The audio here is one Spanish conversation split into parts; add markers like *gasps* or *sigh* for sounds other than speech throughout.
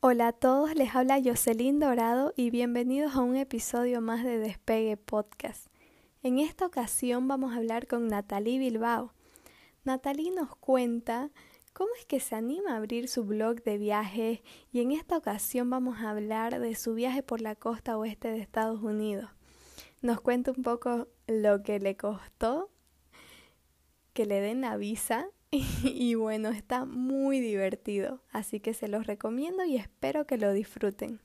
Hola a todos, les habla Jocelyn Dorado y bienvenidos a un episodio más de Despegue Podcast. En esta ocasión vamos a hablar con Natalie Bilbao. Natalie nos cuenta cómo es que se anima a abrir su blog de viajes y en esta ocasión vamos a hablar de su viaje por la costa oeste de Estados Unidos. Nos cuenta un poco lo que le costó que le den la visa *laughs* y, bueno, está muy divertido, así que se los recomiendo y espero que lo disfruten.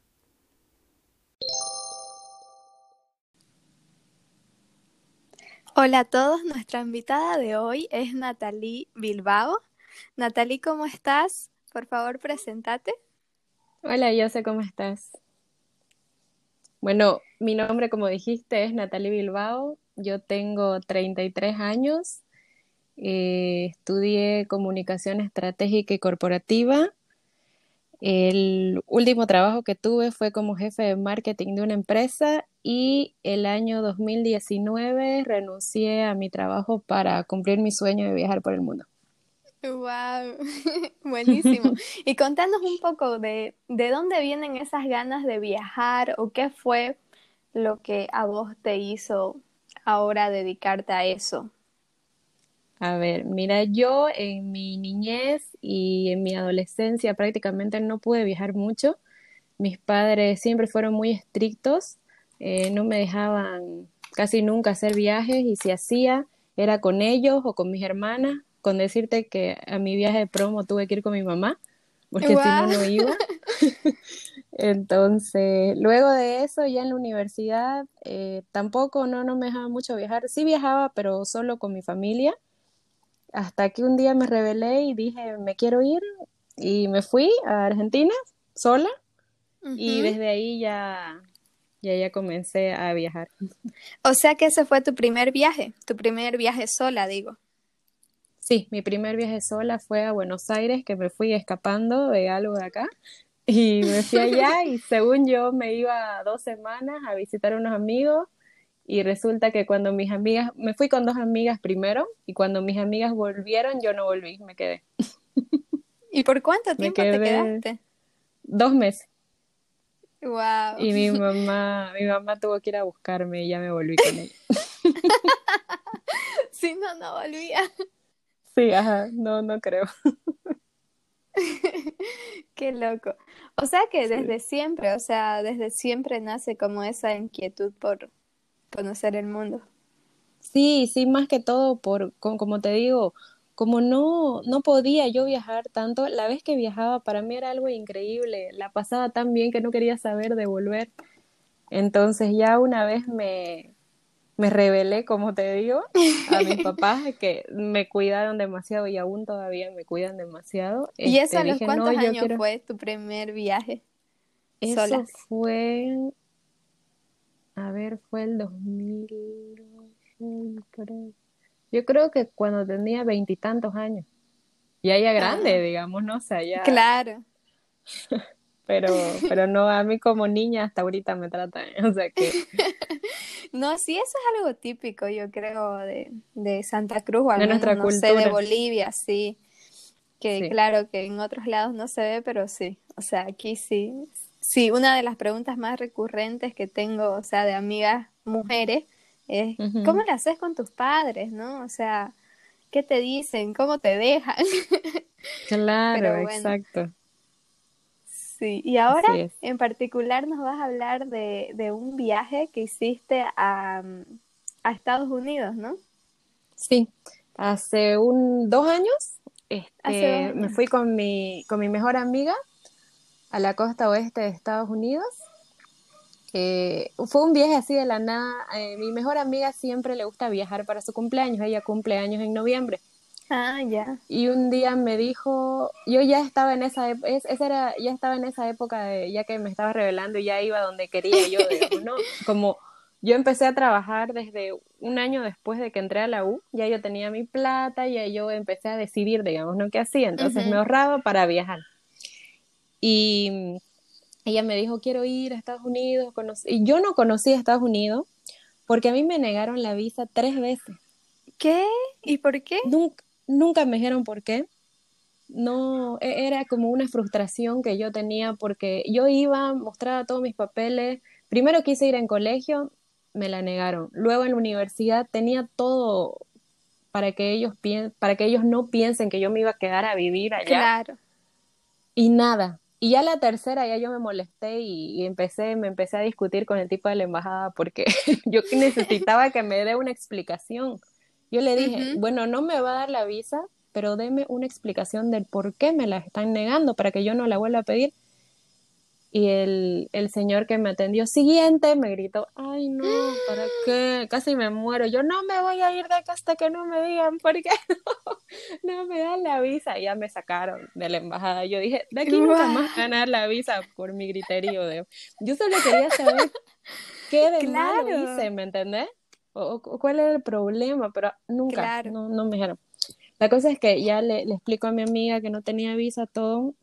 Hola a todos, nuestra invitada de hoy es Natalie Bilbao. Natalie, ¿cómo estás? Por favor, presentate. Hola, Jose, ¿cómo estás? Bueno, mi nombre, como dijiste, es Natalie Bilbao. Yo tengo 33 años eh, estudié comunicación estratégica y corporativa. El último trabajo que tuve fue como jefe de marketing de una empresa y el año 2019 renuncié a mi trabajo para cumplir mi sueño de viajar por el mundo. Wow, *laughs* buenísimo. y contanos un poco de, de dónde vienen esas ganas de viajar o qué fue lo que a vos te hizo ahora dedicarte a eso. A ver, mira, yo en mi niñez y en mi adolescencia prácticamente no pude viajar mucho. Mis padres siempre fueron muy estrictos, eh, no me dejaban casi nunca hacer viajes y si hacía era con ellos o con mis hermanas, con decirte que a mi viaje de promo tuve que ir con mi mamá, porque si no, no iba. *laughs* *laughs* Entonces, luego de eso, ya en la universidad, eh, tampoco no, no me dejaba mucho viajar. Sí viajaba, pero solo con mi familia hasta que un día me rebelé y dije, me quiero ir y me fui a Argentina sola y desde ahí ya, ya, ya comencé a viajar. O sea que ese fue tu primer viaje, tu primer viaje sola, digo. Sí, mi primer viaje sola fue a Buenos Aires, que me fui escapando de algo de acá y me fui allá y *laughs* según yo me iba dos semanas a visitar a unos amigos y resulta que cuando mis amigas, me fui con dos amigas primero y cuando mis amigas volvieron yo no volví, me quedé. ¿Y por cuánto tiempo te quedaste? Dos meses. Wow. Y mi *laughs* mamá, mi mamá tuvo que ir a buscarme y ya me volví con ella. *laughs* si no, no volvía. Sí, ajá, no, no creo. *laughs* Qué loco. O sea que desde siempre, o sea, desde siempre nace como esa inquietud por, conocer el mundo. Sí, sí, más que todo por, como te digo, como no, no podía yo viajar tanto, la vez que viajaba para mí era algo increíble, la pasaba tan bien que no quería saber de volver. Entonces ya una vez me, me rebelé, como te digo, a mis *laughs* papás que me cuidaron demasiado y aún todavía me cuidan demasiado. ¿Y eso a los cuántos años fue tu primer viaje? Eso fue a ver, fue el 2000, yo creo que cuando tenía veintitantos años. Ya ya grande, digamos, no sé, ya. Claro. *laughs* pero, pero no, a mí como niña hasta ahorita me tratan, *laughs* o sea que... *laughs* no, sí, eso es algo típico, yo creo, de, de Santa Cruz, o al menos, no sé, de Bolivia, sí. Que claro que en otros lados no se ve, pero sí, o sea, aquí sí, Sí, una de las preguntas más recurrentes que tengo, o sea, de amigas mujeres, es ¿cómo le haces con tus padres, no? O sea, ¿qué te dicen? ¿Cómo te dejan? *laughs* Claro, exacto. Sí, y ahora en particular nos vas a hablar de, de un viaje que hiciste a, a, Estados Unidos, ¿no? Sí, hace un dos años, este, me fui con mi, con mi mejor amiga a la costa oeste de Estados Unidos. fue un viaje así de la nada. Eh, mi mejor amiga siempre le gusta viajar para su cumpleaños. Ella cumple años en noviembre. Ah, ya. Y un día me dijo, yo ya estaba en esa, esa era, ya estaba en esa época de, ya que me estaba revelando y ya iba donde quería yo, *laughs* ¿no? Como yo empecé a trabajar desde un año después de que entré a la U, ya yo tenía mi plata, ya yo empecé a decidir, digamos, ¿no? ¿Qué hacía? Entonces me ahorraba para viajar. Y ella me dijo, quiero ir a Estados Unidos. Y yo no conocí a Estados Unidos porque a mí me negaron la visa tres veces. ¿Qué? ¿Y por qué? Nunca, nunca me dijeron por qué. no, e, era como una frustración que yo tenía porque yo iba, mostraba todos mis papeles, primero quise ir en colegio, me la negaron, luego en la universidad tenía todo para que ellos para que ellos no piensen que yo me iba a quedar a vivir allá. Claro. Y nada. Y ya la tercera ya yo me molesté y, empecé, me empecé a discutir con el tipo de la embajada porque *laughs* yo necesitaba que me dé una explicación. Yo le dije, bueno, no me va a dar la visa, pero deme una explicación del por qué me la están negando para que yo no la vuelva a pedir. Y el, el señor que me atendió siguiente me gritó, ay no, ¿para *gasps* qué? Casi me muero. Yo no me voy a ir de acá hasta que no me digan por qué *laughs* no, no me dan la visa. Y ya me sacaron de la embajada. Yo dije, de aquí nunca más ganar la visa por mi criterio. De... Yo solo quería saber *laughs* qué de malo hice, ¿me entendés? O, cuál era el problema, pero nunca, no, no me dijeron. La cosa es que ya le, le explico a mi amiga que no tenía visa, todo,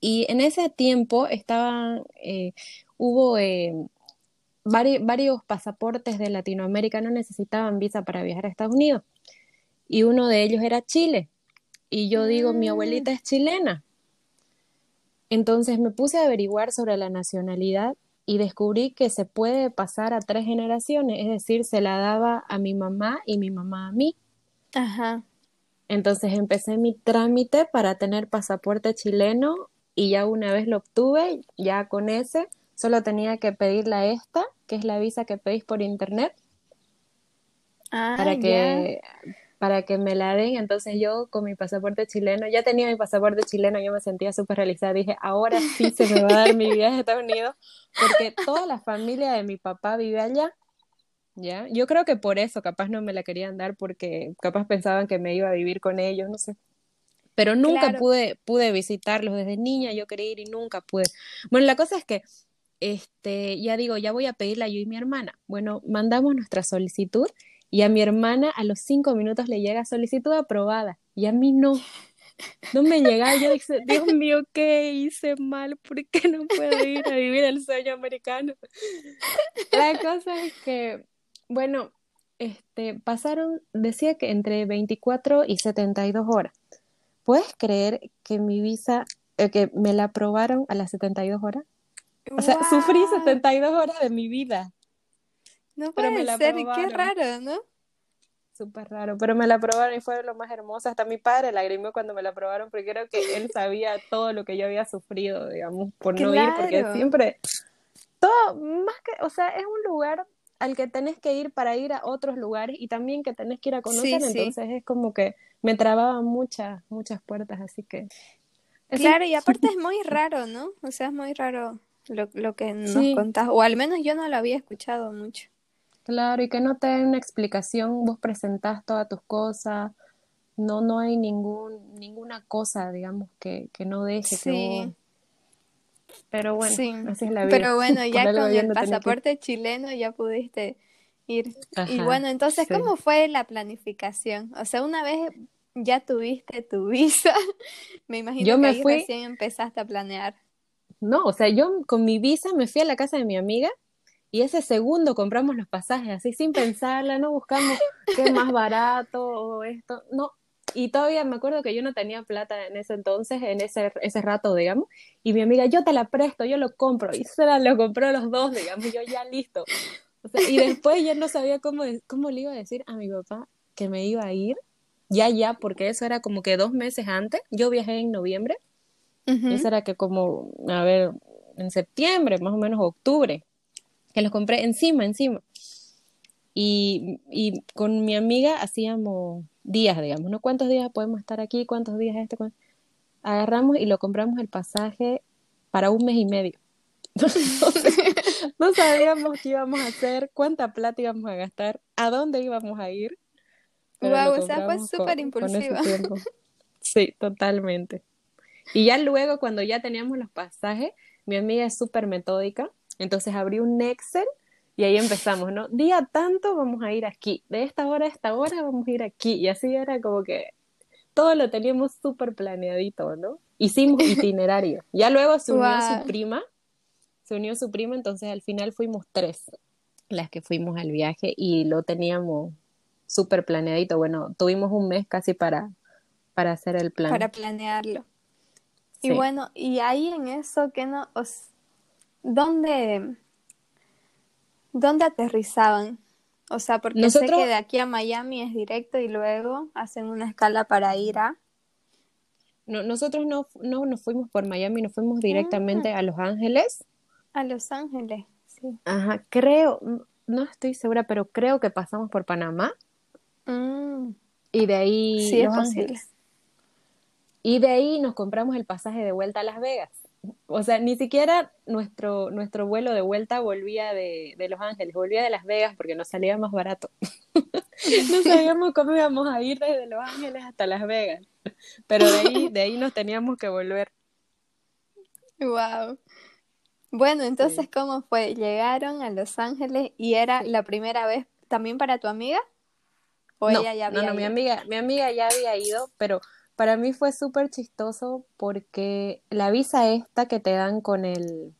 y en ese tiempo estaban, eh, hubo eh, varios pasaportes de Latinoamérica, no necesitaban visa para viajar a Estados Unidos. Y uno de ellos era Chile. Y yo digo, mi abuelita es chilena. Entonces me puse a averiguar sobre la nacionalidad y descubrí que se puede pasar a tres generaciones, es decir, se la daba a mi mamá y mi mamá a mí. Ajá. Entonces empecé mi trámite para tener pasaporte chileno y ya una vez lo obtuve, ya con ese, solo tenía que pedirle a esta, que es la visa que pedís por internet, ah, para que para que me la den. Entonces yo con mi pasaporte chileno, ya tenía mi pasaporte chileno, yo me sentía súper realizada. Dije, ahora sí se me va a dar mi viaje a Estados Unidos, porque toda la familia de mi papá vive allá. ¿Ya? Yo creo que por eso capaz no me la querían dar porque capaz pensaban que me iba a vivir con ellos, no sé pero nunca pude, pude visitarlos desde niña, yo quería ir y nunca pude. Bueno, la cosa es que, este, ya digo, ya voy a pedirla yo y mi hermana. Bueno, mandamos nuestra solicitud y a mi hermana a los cinco minutos le llega solicitud aprobada y a mí no. No me llega, yo dije, Dios mío, ¿qué hice mal? ¿Por qué no puedo ir a vivir el sueño americano? La cosa es que, bueno, este, pasaron, decía que entre 24 y 72 horas. ¿Puedes creer que mi visa, eh, que me la aprobaron a las 72 horas? O sea, sufrí 72 horas de mi vida. No puede pero me la ser, qué raro, ¿no? Súper raro, pero me la aprobaron y fue lo más hermoso. Hasta mi padre lagrimó cuando me la aprobaron porque creo que él sabía todo lo que yo había sufrido, digamos, por no ir, porque siempre, todo, más que, o sea, es un lugar al que tenés que ir para ir a otros lugares y también que tenés que ir a conocer, entonces es como que me trababa muchas, muchas puertas, así que... Claro, y aparte es *laughs* muy raro, ¿no? O sea, es muy raro lo, lo que nos contás, o al menos yo no lo había escuchado mucho. Claro, y que no te den una explicación, vos presentás todas tus cosas, no, no hay ningún, ninguna cosa, digamos, que, que no deje que Pero bueno, así es la vida. Pero bueno, *laughs* ya con el pasaporte chileno ya pudiste ir. y bueno, entonces, ¿cómo fue la planificación? O sea, una vez ya tuviste tu *laughs* visa, me imagino que ahí recién empezaste a planear. No, o sea, yo con mi visa me fui a la casa de mi amiga y ese segundo compramos los pasajes, así sin pensarla, no buscamos qué es más barato o esto, no. Y todavía me acuerdo que yo no tenía plata en ese entonces, en ese, ese rato, digamos, y mi amiga, yo te la presto, yo lo compro, y se la lo compró los dos, digamos, yo ya listo. y después ya no sabía cómo, cómo le iba a decir a mi papá que me iba a ir ya, ya, porque eso era como que dos meses antes. Yo viajé en noviembre. Eso era que como, a ver, en septiembre, más o menos octubre, que los compré encima, encima. Y, y con mi amiga hacíamos días, digamos, ¿no? ¿Cuántos días podemos estar aquí? ¿Cuántos días este? Agarramos y lo compramos el pasaje para un mes y medio. *laughs* *laughs* no sabíamos qué íbamos a hacer, cuánta plata íbamos a gastar, a dónde íbamos a ir. Wow, o sea, fue súper impulsiva. *laughs* Sí, totalmente. Y ya luego, cuando ya teníamos los pasajes, mi amiga es súper metódica, entonces abrí un Excel y ahí empezamos, ¿no? Día tanto vamos a ir aquí, de esta hora a esta hora vamos a ir aquí, y así era como que todo lo teníamos súper planeadito, ¿no? Hicimos *laughs* itinerario. Ya luego se unió su prima, se unió su prima, entonces al final fuimos tres las que fuimos al viaje y lo teníamos súper planeadito. Bueno, tuvimos un mes casi para, para hacer el plan. Para planearlo. Y bueno, y ahí en eso, que no, os, ¿dónde, ¿dónde aterrizaban? O sea, porque sé que de aquí a Miami es directo y luego hacen una escala para ir a... No, nosotros no, no nos fuimos por Miami, nos fuimos directamente ah. a Los Ángeles. A Los Ángeles, sí. Ajá, creo, no estoy segura, pero creo que pasamos por Panamá. Mm. Y de ahí sí, Los Ángeles. Y de ahí nos compramos el pasaje de vuelta a Las Vegas. O sea, ni siquiera nuestro, nuestro vuelo de vuelta volvía de, de Los Ángeles, volvía de Las Vegas porque nos salía más barato. *laughs* no sabíamos cómo íbamos a ir desde Los Ángeles hasta Las Vegas. Pero de ahí, de ahí nos teníamos que volver. Wow. Bueno, entonces, ¿cómo fue? ¿Llegaron a Los Ángeles y era la primera vez también para tu amiga? ¿O ella ya había no, no, mi amiga, mi amiga ya había ido, pero para mí fue súper chistoso porque la visa esta que te dan con el,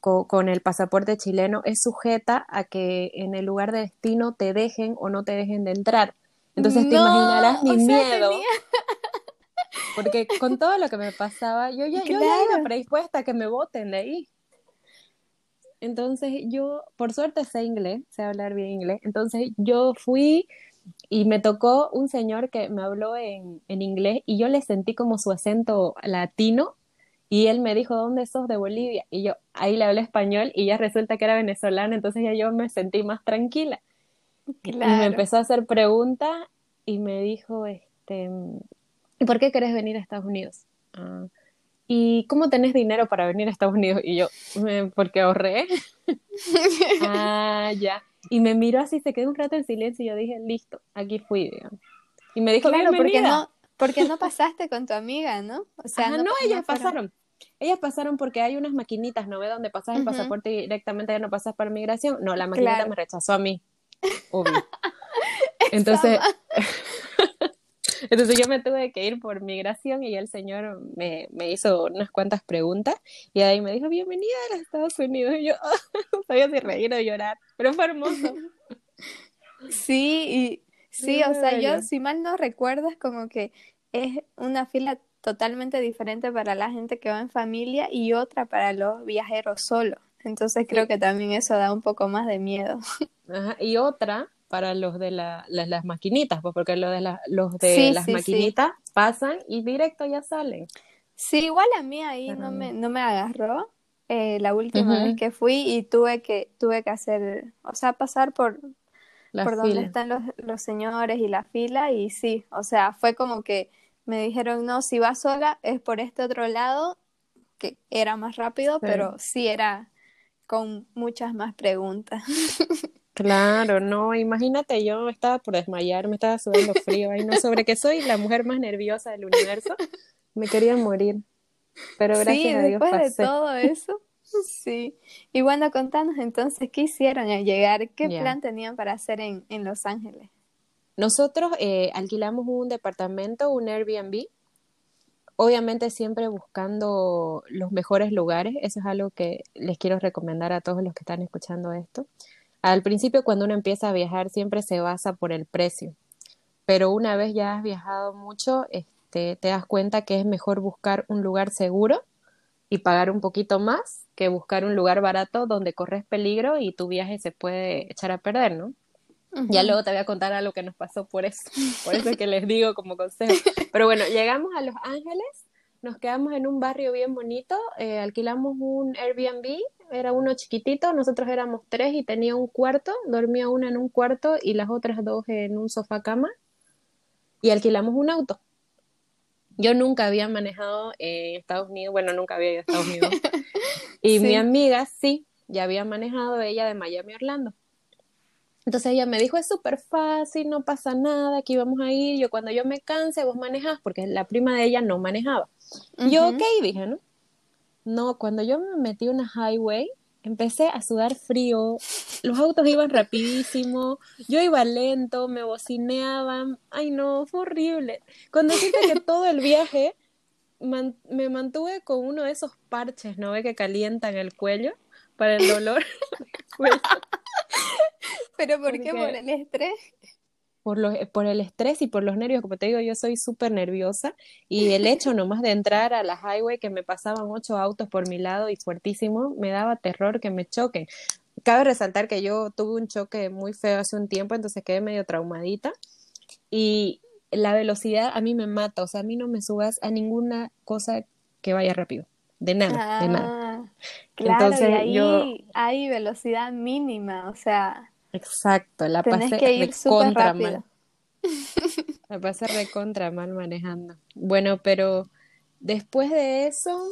con, el pasaporte chileno es sujeta a que en el lugar de destino te dejen o no te dejen de entrar. Entonces te imaginarás mi miedo. *laughs* Porque con todo lo que me pasaba, yo ya, yo ya iba predispuesta a que me voten de ahí. Entonces yo, por suerte sé inglés, sé hablar bien inglés. Entonces yo fui y me tocó un señor que me habló en, en, inglés y yo le sentí como su acento latino y él me dijo, ¿dónde sos de Bolivia? Y yo ahí le hablé español y ya resulta que era venezolano, entonces ya yo me sentí más tranquila. Y me empezó a hacer preguntas y me dijo, este, ¿y por qué querés venir a Estados Unidos? Ah, ¿Y cómo tenés dinero para venir a Estados Unidos? Y yo, porque ahorré. *laughs* ah, ya. Y me miró así, se quedó un rato en silencio y yo dije, listo, aquí fui, digamos. Y me dijo, claro, porque no, porque no pasaste con tu amiga, ¿no? O sea, no, ellas pasaron. Ellas pasaron porque hay unas maquinitas, ¿no ve? Donde pasas el pasaporte y directamente ya no pasas para migración. No, la maquinita me rechazó a mí. Obvio. *laughs* Entonces, *laughs* entonces yo me tuve que ir por migración y el señor me, me hizo unas cuantas preguntas y ahí me dijo, bienvenida a los Estados Unidos. Y yo *laughs* no sabía si reír o llorar, pero fue hermoso. Sí, y sí, o sea, yo si mal no recuerdo es como que es una fila totalmente diferente para la gente que va en familia y otra para los viajeros solos. Entonces creo que también eso da un poco más de miedo. Ajá. Y otra para los de la, las, maquinitas, pues porque los de, la, los de las maquinitas pasan y directo ya salen. Sí, igual a mí ahí no me, no me agarró eh, la última vez que fui y tuve que, tuve que hacer, o sea, pasar por, por donde están los, los señores y la fila y sí, o sea, fue como que me dijeron, no, si vas sola es por este otro lado, que era más rápido, pero sí era con muchas más preguntas. *laughs* Claro, no, imagínate, yo estaba por desmayar, me estaba sudando frío, ay no, sobre que soy la mujer más nerviosa del universo, me quería morir, pero gracias a Dios después de todo eso, sí. Y bueno, contanos entonces, ¿qué hicieron al llegar? ¿Qué plan tenían para hacer en, en Los Ángeles? Nosotros eh, alquilamos un departamento, un Airbnb, obviamente siempre buscando los mejores lugares, eso es algo que les quiero recomendar a todos los que están escuchando esto. Al principio cuando uno empieza a viajar siempre se basa por el precio, pero una vez ya has viajado mucho, este, te das cuenta que es mejor buscar un lugar seguro y pagar un poquito más que buscar un lugar barato donde corres peligro y tu viaje se puede echar a perder, ¿no? Ya luego te voy a contar algo que nos pasó por eso, *laughs* por eso es que les digo como consejo. Pero bueno, llegamos a Los Ángeles, nos quedamos en un barrio bien bonito, eh, alquilamos un Airbnb era uno chiquitito, nosotros éramos tres y tenía un cuarto, dormía una en un cuarto y las otras dos en un sofá cama y alquilamos un auto. Yo nunca había manejado en Estados Unidos, bueno, nunca había ido a Estados Unidos. *laughs* y mi amiga sí, ya había manejado ella de Miami a Orlando. Entonces ella me dijo, es súper fácil, no pasa nada, aquí vamos a ir, yo cuando yo me canse, vos manejas, porque la prima de ella no manejaba. Yo, ok, dije, ¿no? No, cuando yo me metí en una highway, empecé a sudar frío, los autos iban rapidísimo, yo iba lento, me bocineaban, ay no, fue horrible. Cuando dije que *laughs* todo el viaje me mantuve con uno de esos parches, ¿no ve que calientan el cuello para el dolor? *laughs* *laughs* ¿Pero por qué? ¿Por el estrés? Por, los, por el estrés y por los nervios, como te digo, yo soy súper nerviosa y el hecho *laughs* nomás de entrar a la highway que me pasaban ocho autos por mi lado y fuertísimo, me daba terror que me choquen. Cabe resaltar que yo tuve un choque muy feo hace un tiempo, entonces quedé medio traumadita y la velocidad a mí me mata, o sea, a mí no me subas a ninguna cosa que vaya rápido, de nada, de nada. Ah, claro, entonces y ahí yo... hay velocidad mínima, o sea, Exacto, la Tenés pasé que ir súper rápido. mal. La pasé recontra mal manejando. Bueno, pero después de eso,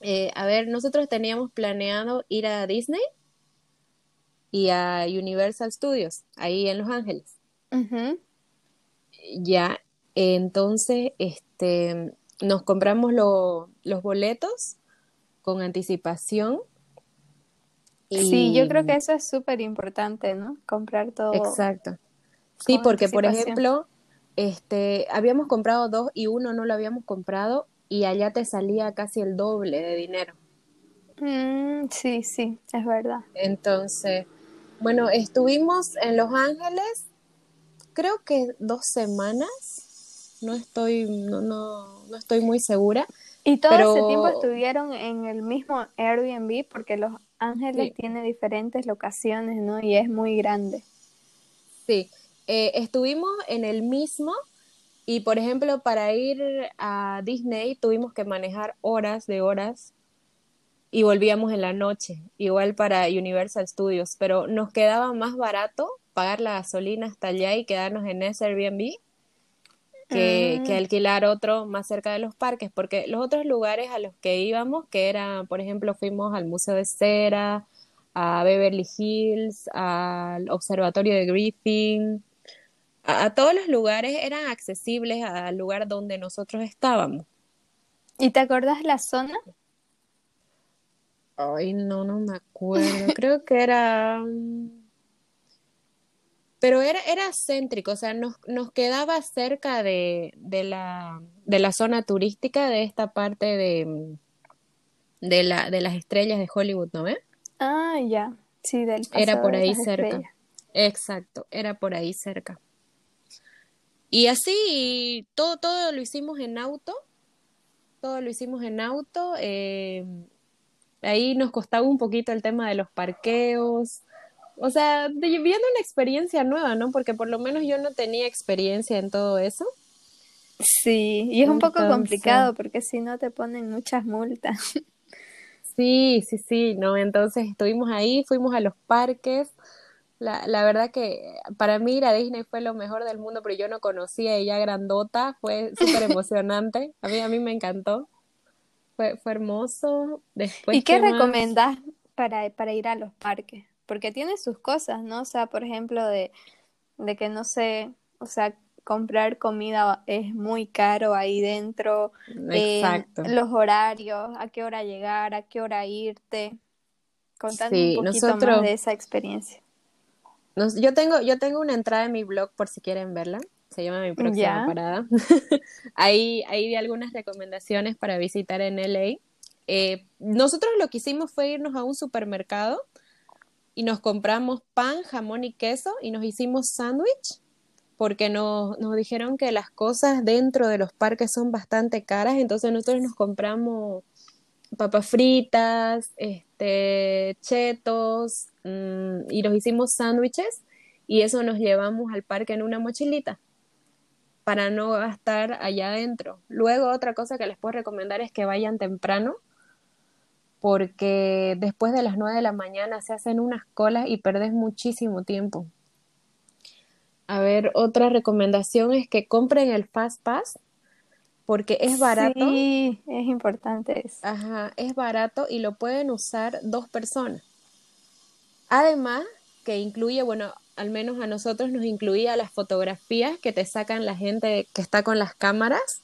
eh, a ver, nosotros teníamos planeado ir a Disney y a Universal Studios, ahí en Los Ángeles. Ya, entonces, este, nos compramos los boletos con anticipación Sí, yo creo que eso es súper importante, ¿no? Comprar todo. Exacto. Sí, porque por ejemplo, este, habíamos comprado dos y uno no lo habíamos comprado y allá te salía casi el doble de dinero. Mm, sí, sí, es verdad. Entonces, bueno, estuvimos en Los Ángeles, creo que dos semanas, no estoy, no, no, no estoy muy segura. Y todo ese tiempo estuvieron en el mismo Airbnb porque los Ángeles tiene diferentes locaciones, ¿no? Y es muy grande. Sí, eh, estuvimos en el mismo y, por ejemplo, para ir a Disney tuvimos que manejar horas de horas y volvíamos en la noche, igual para Universal Studios, pero nos quedaba más barato pagar la gasolina hasta allá y quedarnos en ese Airbnb que, que, mm. alquilar otro más cerca de los parques, porque los otros lugares a los que íbamos, que eran, por ejemplo, fuimos al Museo de Cera, a Beverly Hills, al Observatorio de Griffin, a, todos los lugares eran accesibles al lugar donde nosotros estábamos. ¿Y te acordás la zona? Ay, no, no me acuerdo. Creo que era pero era, era céntrico, o sea, nos, nos quedaba cerca de, de, la, de la zona turística de esta parte de, de, la, de las estrellas de Hollywood, ¿no ves? Ah, ya, sí, del Era por ahí cerca. Exacto, era por ahí cerca. Y así, todo, todo lo hicimos en auto, todo lo hicimos en auto. Eh, ahí nos costaba un poquito el tema de los parqueos, o sea, viviendo una experiencia nueva, ¿no? Porque por lo menos yo no tenía experiencia en todo eso. Sí, y es un poco complicado porque si no te ponen muchas multas. *laughs* Sí, sí, sí, ¿no? Entonces estuvimos ahí, fuimos a los parques. La, la verdad que para mí ir a Disney fue lo mejor del mundo, pero yo no conocía ella grandota, fue súper *laughs* emocionante. A mí, a mí me encantó. Fue, fue hermoso. Después, ¿Y qué, recomendás para, para ir a los parques? Porque tiene sus cosas, ¿no? O sea, por ejemplo, de, de que no sé, o sea, comprar comida es muy caro ahí dentro, eh, Exacto. los horarios, a qué hora llegar, a qué hora irte. Contame un poquito más de esa experiencia. yo tengo, yo tengo una entrada en mi blog por si quieren verla. Se llama mi próxima parada. *laughs* ahí, ahí di algunas recomendaciones para visitar en LA. Eh, nosotros lo que hicimos fue irnos a un supermercado y nos compramos pan, jamón y queso y nos hicimos sándwich porque nos, nos dijeron que las cosas dentro de los parques son bastante caras, entonces nosotros nos compramos papas fritas, este, chetos mm, y nos hicimos sándwiches y eso nos llevamos al parque en una mochilita para no gastar allá adentro. Luego otra cosa que les puedo recomendar es que vayan temprano porque después de las 9 de la mañana se hacen unas colas y perdes muchísimo tiempo. A ver, otra recomendación es que compren el Fast Pass porque es barato. Sí, es importante eso. Ajá, es barato y lo pueden usar dos personas. Además, que incluye, bueno, al menos a nosotros nos incluía las fotografías que te sacan la gente que está con las cámaras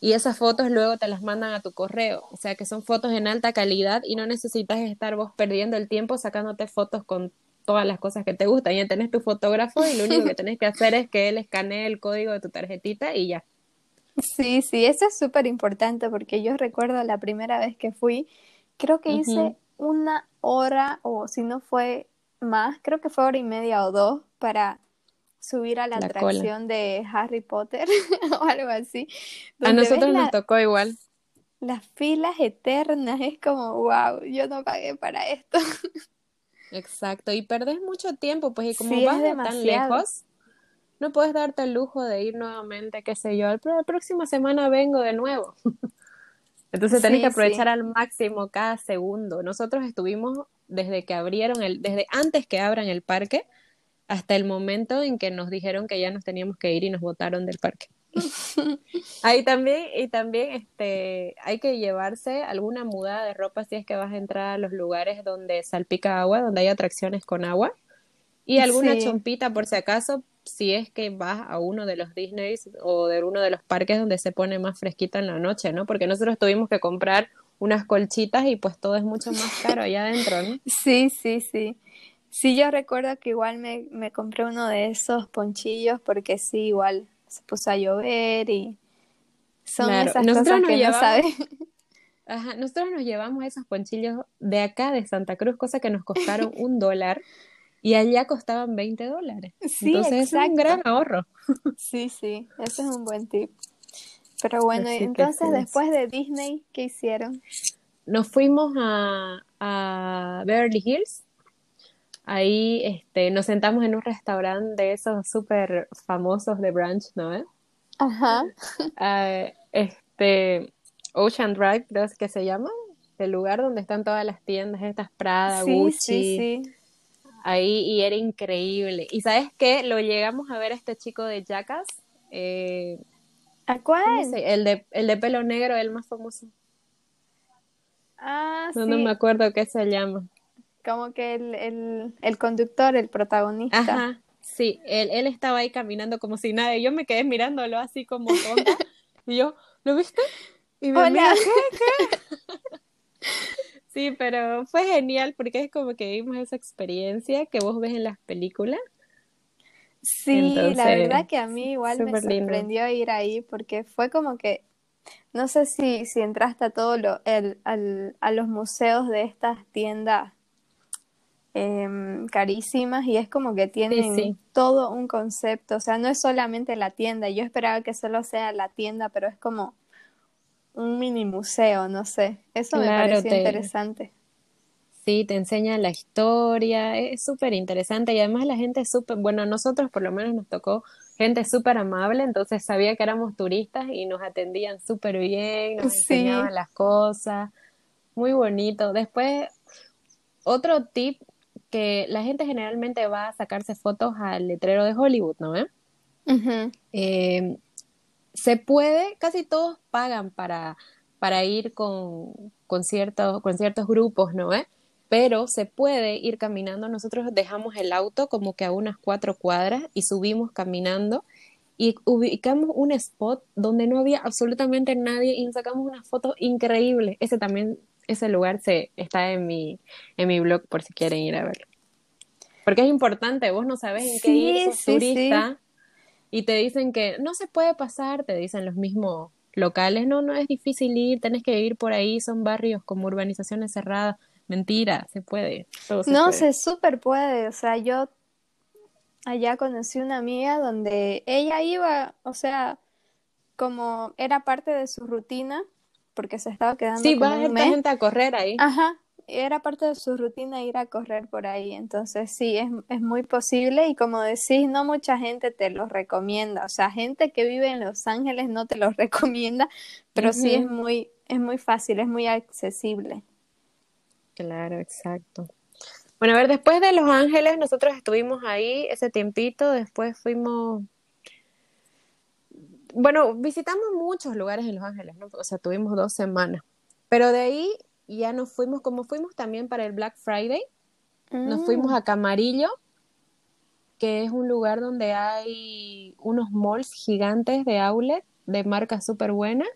y esas fotos luego te las mandan a tu correo. O sea que son fotos en alta calidad y no necesitas estar vos perdiendo el tiempo sacándote fotos con todas las cosas que te gustan. Ya tenés tu fotógrafo y lo único que *laughs* tenés que hacer es que él escanee el código de tu tarjetita y ya. Sí, sí, eso es súper importante porque yo recuerdo la primera vez que fui, creo que hice una hora o si no fue más, creo que fue hora y media o dos para subir a la, atracción de Harry Potter *laughs* o algo así. A nosotros nos tocó igual. Las filas eternas, es como, wow, yo no pagué para esto. *laughs* Exacto, y perdés mucho tiempo, pues y como vas de tan lejos, no puedes darte el lujo de ir nuevamente, qué sé yo, la próxima semana vengo de nuevo. *laughs* Entonces tenés que aprovechar al máximo cada segundo. Nosotros estuvimos desde que abrieron el, desde antes que abran el parque hasta el momento en que nos dijeron que ya nos teníamos que ir y nos botaron del parque. Ahí también, y también este, hay que llevarse alguna mudada de ropa si es que vas a entrar a los lugares donde salpica agua, donde hay atracciones con agua. Y alguna chompita por si acaso, si es que vas a uno de los Disneys o de uno de los parques donde se pone más fresquita en la noche, ¿no? Porque nosotros tuvimos que comprar unas colchitas y pues todo es mucho más caro allá adentro, ¿no? Sí, sí, sí. Sí, yo recuerdo que igual me, me compré uno de esos ponchillos porque sí, igual se puso a llover y son esas cosas que no sabes. Ajá, nosotros nos llevamos esos ponchillos de acá, de Santa Cruz, cosa que nos costaron un *laughs* dólar y allá costaban 20 dólares. Sí, entonces es un gran ahorro. Sí, sí, ese es un buen tip. Pero bueno, entonces después de Disney, ¿qué hicieron? Nos fuimos a, a Beverly Hills. Ahí este, nos sentamos en un restaurante de esos súper famosos de brunch, ¿no? Ajá. Uh, este, Ocean Drive, creo que se llama, el lugar donde están todas las tiendas, estas Prada, Gucci. Sí, sí ahí y era increíble. ¿Y sabes qué? Lo llegamos a ver a este chico de Jackass. Eh, ¿A cuál? El de, el de pelo negro, el más famoso. Ah, no, sí. No me acuerdo qué se llama. Como que el, el, el conductor, el protagonista. Ajá, sí, él, él estaba ahí caminando como si nada. Y yo me quedé mirándolo así como tonta. y yo, ¿lo viste? Y me Hola. ¿qué? ¿Qué? *laughs* Sí, pero fue genial porque es como que vimos esa experiencia que vos ves en las películas. Sí, la verdad que a mí igual me sorprendió ir ahí porque fue como que, no sé si, si entraste a todo lo, el, al, a los museos de estas tiendas em, carísimas y es como que tienen todo un concepto, o sea, no es solamente la tienda, yo esperaba que solo sea la tienda, pero es como un mini museo, no sé. Eso me pareció interesante. Sí, te enseña la historia, es súper interesante y además la gente es súper, bueno, a nosotros por lo menos nos tocó gente súper amable, entonces sabía que éramos turistas y nos atendían súper bien, nos enseñaban las cosas, muy bonito. Después, otro tip que la gente generalmente va a sacarse fotos al letrero de Hollywood, ¿no? eh, se puede, casi todos pagan para, para ir con, con, ciertos, con ciertos grupos, ¿no? ¿Eh? Pero se puede ir caminando. Nosotros dejamos el auto como que a unas cuatro cuadras y subimos caminando y ubicamos un spot donde no había absolutamente nadie y nos sacamos una foto increíble. Ese también, ese lugar se, está en mi, en mi blog por si quieren ir a verlo. Porque es importante, vos no sabes en qué ir, sos turista y te dicen que no se puede pasar, te dicen los mismos locales, no, no es difícil ir, tenés que ir por ahí, son barrios como urbanizaciones cerradas. Mentira, se puede. no, se súper puede, o sea, yo allá conocí una amiga donde ella iba, o sea, como era parte de su rutina, porque se estaba quedando sí, va a gente a correr ahí. Ajá, era parte de su rutina ir a correr por ahí, entonces sí, es, es, muy posible y como decís, no mucha gente te lo recomienda, o sea, gente que vive en Los Ángeles no te lo *laughs* recomienda, pero sí es muy, es muy fácil, es muy accesible. Claro, exacto. Bueno, a ver, después de Los Ángeles nosotros estuvimos ahí ese tiempito, después fuimos bueno, visitamos muchos lugares en Los Ángeles, ¿no? O sea, tuvimos dos semanas. Pero de ahí ya nos fuimos, como fuimos también para el Black Friday, nos fuimos a Camarillo, que es un lugar donde hay unos malls gigantes de outlet de marca súper buena.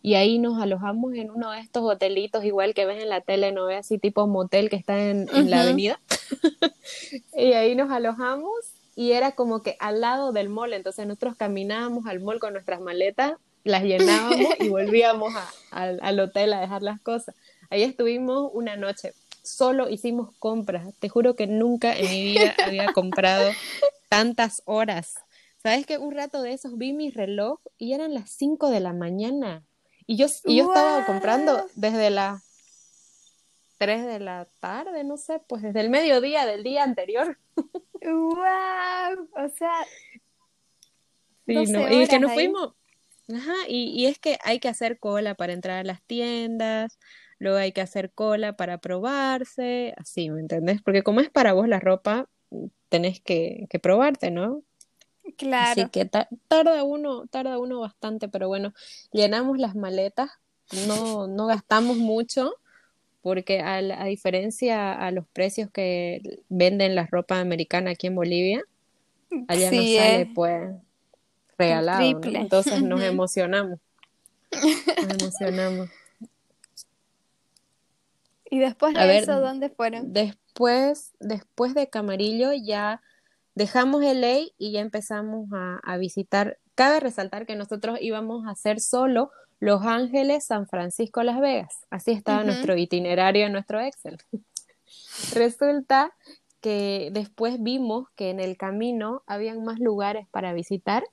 Y ahí nos alojamos en uno de estos hotelitos, igual que ves en la tele, no ves así tipo motel que está en, en la avenida. *laughs* y ahí nos alojamos y era como que al lado del mall. Entonces nosotros caminábamos al mall con nuestras maletas, las llenábamos y volvíamos al hotel a dejar las cosas. Ahí estuvimos una noche, solo hicimos compras. Te juro que nunca en mi vida había comprado tantas horas. ¿Sabes que un rato de esos vi mi reloj y eran las 5 de la mañana? Y yo, y yo estaba comprando desde las 3 de la tarde, no sé, pues desde el mediodía del día anterior. *laughs* ¡Wow! O sea. Sí, no. Y que nos fuimos. Ajá, y, y es que hay que hacer cola para entrar a las tiendas, luego hay que hacer cola para probarse, así, ¿me entendés? Porque como es para vos la ropa, tenés que, que probarte, ¿no? Claro. Así que tarda uno, tarda uno bastante, pero bueno, llenamos las maletas, no, no gastamos mucho, porque a, a diferencia a los precios que venden la ropa americana aquí en Bolivia, allá nos sale pues regalado, ¿no? entonces nos *laughs* emocionamos, nos emocionamos. *laughs* ¿Y después de eso dónde fueron? Después, después de Camarillo ya dejamos el ley y ya empezamos a, visitar. Cabe resaltar que nosotros íbamos a hacer solo Los Ángeles, San Francisco, Las Vegas. Así estaba nuestro itinerario en nuestro Excel. *laughs* Resulta que después vimos que en el camino habían más lugares para visitar,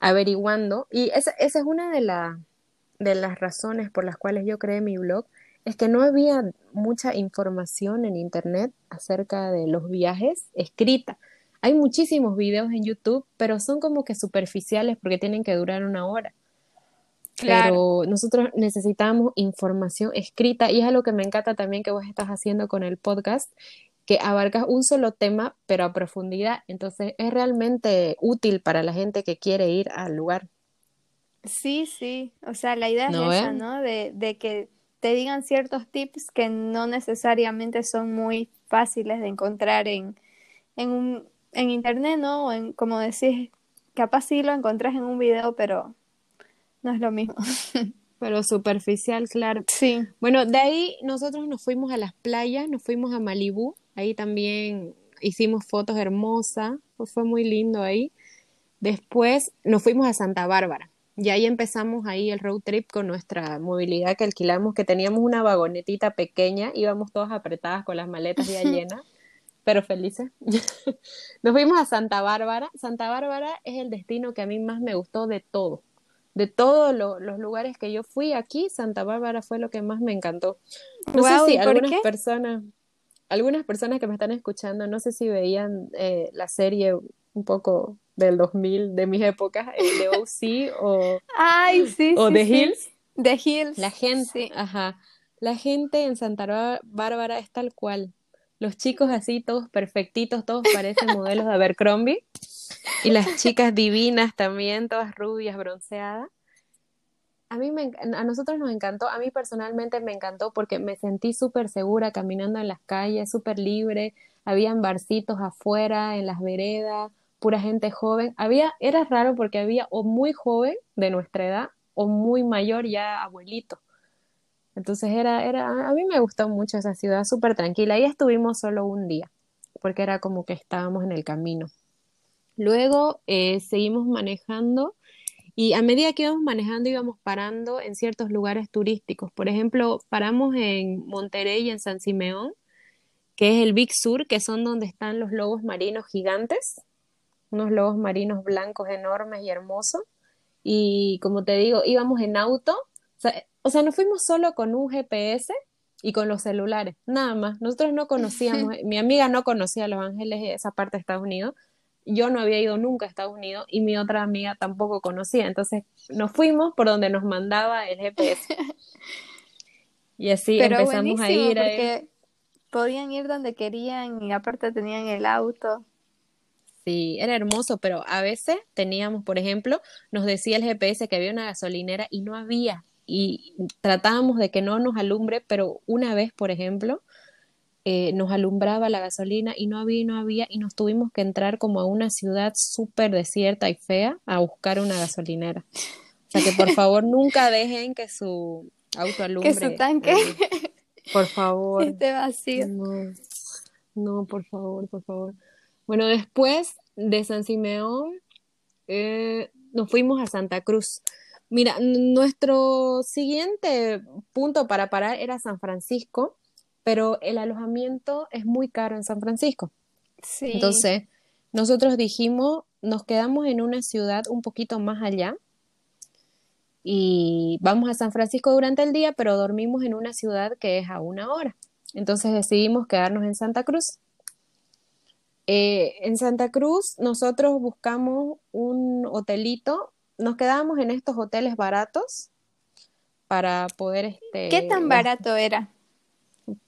averiguando, y esa, esa es una de, la, de las razones por las cuales yo creé mi blog, es que no había mucha información en Internet acerca de los viajes escrita. Hay muchísimos videos en YouTube, pero son como que superficiales porque tienen que durar una hora. Claro. Pero nosotros necesitamos información escrita y es algo que me encanta también que vos estás haciendo con el podcast, que abarcas un solo tema, pero a profundidad. Entonces es realmente útil para la gente que quiere ir al lugar. Sí, sí. O sea, la idea es esa, ¿no? De, de que te digan ciertos tips que no necesariamente son muy fáciles de encontrar en, en un en internet, ¿no? O en, como decís, capaz sí lo encontrás en un video, pero no es lo mismo. *laughs* pero superficial, claro. Sí. Bueno, de ahí nosotros nos fuimos a las playas, nos fuimos a Malibú, ahí también hicimos fotos hermosas, pues fue muy lindo ahí. Después nos fuimos a Santa Bárbara. Y ahí empezamos ahí el road trip con nuestra movilidad que alquilamos, que teníamos una vagonetita pequeña, íbamos todas apretadas con las maletas ya *laughs* llenas pero felices. *laughs* Nos fuimos a Santa Bárbara. Santa Bárbara es el destino que a mí más me gustó de todo. De todos los lugares que yo fui aquí, Santa Bárbara fue lo que más me encantó. No sé si algunas personas, algunas personas que me están escuchando, no sé si veían eh, la serie un poco del 2000 de mis épocas, el de OC o, Ay, sí, o The Hills. The Hills. La gente, ajá. La gente en Santa Bárbara es tal cual los chicos así, todos perfectitos, todos parecen modelos de Abercrombie. Y las chicas divinas también, todas rubias, bronceadas. A mí me, a nosotros nos encantó, a mí personalmente me encantó porque me sentí súper segura caminando en las calles, súper libre, habían barcitos afuera, en las veredas, pura gente joven. Había, era raro porque había o muy joven de nuestra edad o muy mayor ya abuelito. Entonces era, era, a mí me gustó mucho esa ciudad, súper tranquila. Ahí estuvimos solo un día, porque era como que estábamos en el camino. Luego eh, seguimos manejando y a medida que íbamos manejando íbamos parando en ciertos lugares turísticos. Por ejemplo, paramos en Monterrey y en San Simeón, que es el Big Sur, que son donde están los lobos marinos gigantes, unos lobos marinos blancos enormes y hermosos. Y como te digo, íbamos en auto. O sea, nos fuimos solo con un GPS y con los celulares, nada más. Nosotros no conocíamos, *laughs* mi amiga no conocía Los Ángeles, esa parte de Estados Unidos. Yo no había ido nunca a Estados Unidos y mi otra amiga tampoco conocía. Entonces nos fuimos por donde nos mandaba el GPS. *laughs* y así empezamos a ir. Porque podían ir donde querían y aparte tenían el auto. Sí, era hermoso, pero a veces teníamos, por ejemplo, nos decía el GPS que había una gasolinera y no había y tratábamos de que no nos alumbre, pero una vez, por ejemplo, eh, nos alumbraba la gasolina y no había y no había y nos tuvimos que entrar como a una ciudad súper desierta y fea a buscar una gasolinera. O sea que por *laughs* favor nunca dejen que su auto alumbre. Que su tanque. Eh, por favor. Esté vacío. No, no, por favor, por favor. Bueno, después de San Simeón eh, nos fuimos a Santa Cruz. Mira, nuestro siguiente punto para parar era San Francisco, pero el alojamiento es muy caro en San Francisco. Sí. Entonces, nosotros dijimos, nos quedamos en una ciudad un poquito más allá y vamos a San Francisco durante el día, pero dormimos en una ciudad que es a una hora. Entonces decidimos quedarnos en Santa Cruz. Eh, en Santa Cruz nosotros buscamos un hotelito, nos quedamos en estos hoteles baratos para poder... Este, ¿Qué tan barato era?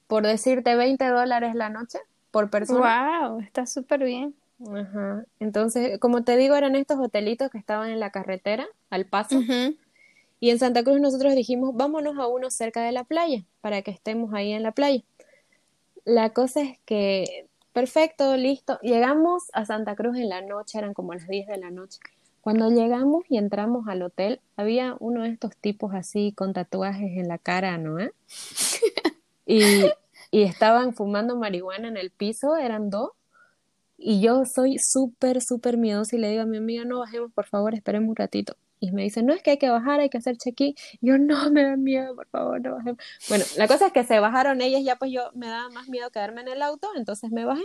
Por decirte 20 dólares la noche por persona. ¡Wow! Está súper bien. Ajá. Entonces, como te digo, eran estos hotelitos que estaban en la carretera, al paso. Y en Santa Cruz nosotros dijimos, vámonos a uno cerca de la playa, para que estemos ahí en la playa. La cosa es que, perfecto, listo. Llegamos a Santa Cruz en la noche, eran como las 10 de la noche. Cuando llegamos y entramos al hotel, había uno de estos tipos así con tatuajes en la cara, ¿no? *laughs* y, y estaban fumando marihuana en el piso, eran dos. Y yo soy súper, súper miedosa y le digo a mi amiga, no bajemos, por favor, esperemos un ratito. Y me dicen, no, es que hay que bajar, hay que hacer check-in. Yo, no, me da miedo, por favor, no bajemos. Bueno, la cosa es que se bajaron ellas, ya pues yo me daba más miedo quedarme en el auto, entonces me bajé.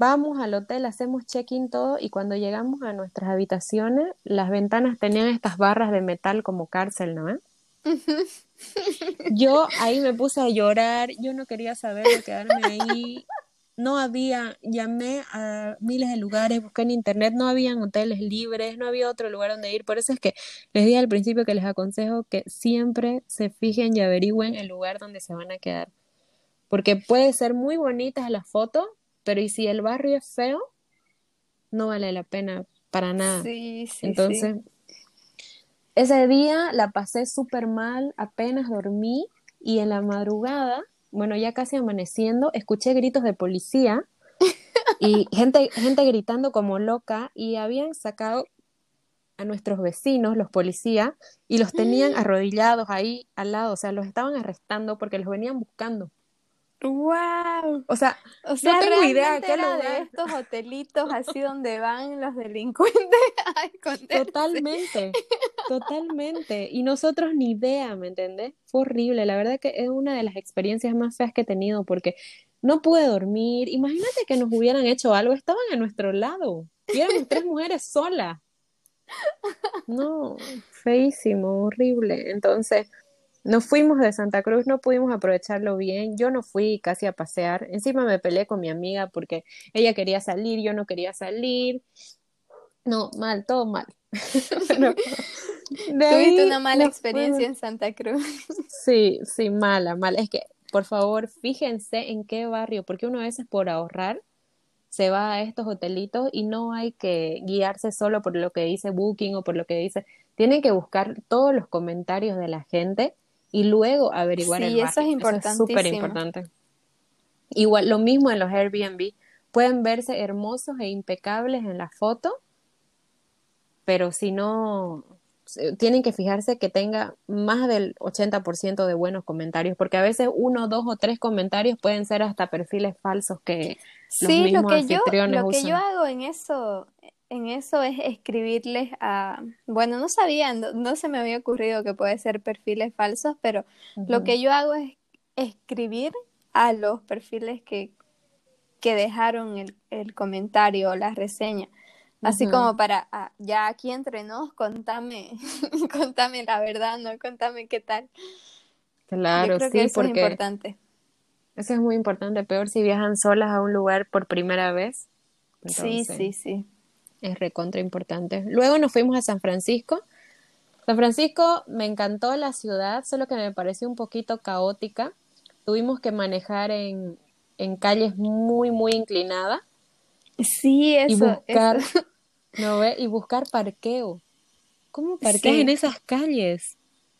Vamos al hotel, hacemos check-in todo y cuando llegamos a nuestras habitaciones, las ventanas tenían estas barras de metal como cárcel, ¿no? *laughs* Yo ahí me puse a llorar, yo no quería saber de quedarme ahí no había, llamé a miles de lugares, busqué en internet, no habían hoteles libres, no había otro lugar donde ir. Por eso es que les dije al principio que les aconsejo que siempre se fijen y averigüen el lugar donde se van a quedar. Porque puede ser muy bonita la foto, pero y si el barrio es feo, no vale la pena para nada. Sí, sí, Entonces, ese día la pasé súper mal, apenas dormí y en la madrugada bueno, ya casi amaneciendo, escuché gritos de policía *laughs* y gente, gente gritando como loca y habían sacado a nuestros vecinos, los policías, y los tenían *gasps* arrodillados ahí al lado, o sea, los estaban arrestando porque los venían buscando. ¡Wow! O sea, o sea no tengo idea qué era de estos hotelitos así donde van los delincuentes *laughs* Totalmente, totalmente. Y nosotros ni idea, ¿me entendés? Fue horrible. La verdad que es una de las experiencias más feas que he tenido porque no pude dormir. Imagínate que nos hubieran hecho algo. Estaban a nuestro lado. Y éramos *laughs* tres mujeres solas. No, feísimo, horrible. Entonces, nos fuimos de Santa Cruz, no pudimos aprovecharlo bien. Yo no fui casi a pasear. Encima me peleé con mi amiga porque ella quería salir, yo no quería salir. No, mal, todo mal. *laughs* Tuviste una mala experiencia en Santa Cruz. sí, sí, mala, mala. Es que, por favor, fíjense en qué barrio, porque uno a veces por ahorrar se va a estos hotelitos y no hay que guiarse solo por lo que dice Booking o por lo que dice. Tienen que buscar todos los comentarios de la gente y luego averiguar el barrio. eso es importante. Es súper importante. Igual, lo mismo en los Airbnb. Pueden verse hermosos e impecables en la foto, pero si no, tienen que fijarse que tenga más del 80% de buenos comentarios, porque a veces uno, dos o tres comentarios pueden ser hasta perfiles falsos que los sí, mismos lo que yo, lo que yo hago en eso en eso es escribirles a, bueno, no sabía, no, se me había ocurrido que puede ser perfiles falsos, pero lo que yo hago es escribir a los perfiles que, que dejaron el, el comentario o la reseña. Así como para, ah, ya aquí entre nos, contame, *laughs* contame la verdad, ¿no? Contame qué tal. Claro, sí, eso porque es importante. Eso es muy importante, peor si viajan solas a un lugar por primera vez. sí, sí, sí es recontra importante. Luego nos fuimos a San Francisco. San Francisco me encantó la ciudad, solo que me pareció un poquito caótica. Tuvimos que manejar en, en calles muy, muy inclinadas. Sí, eso. Y buscar, *laughs* ¿no ve? Y buscar parqueo. ¿Cómo parqueas en esas calles?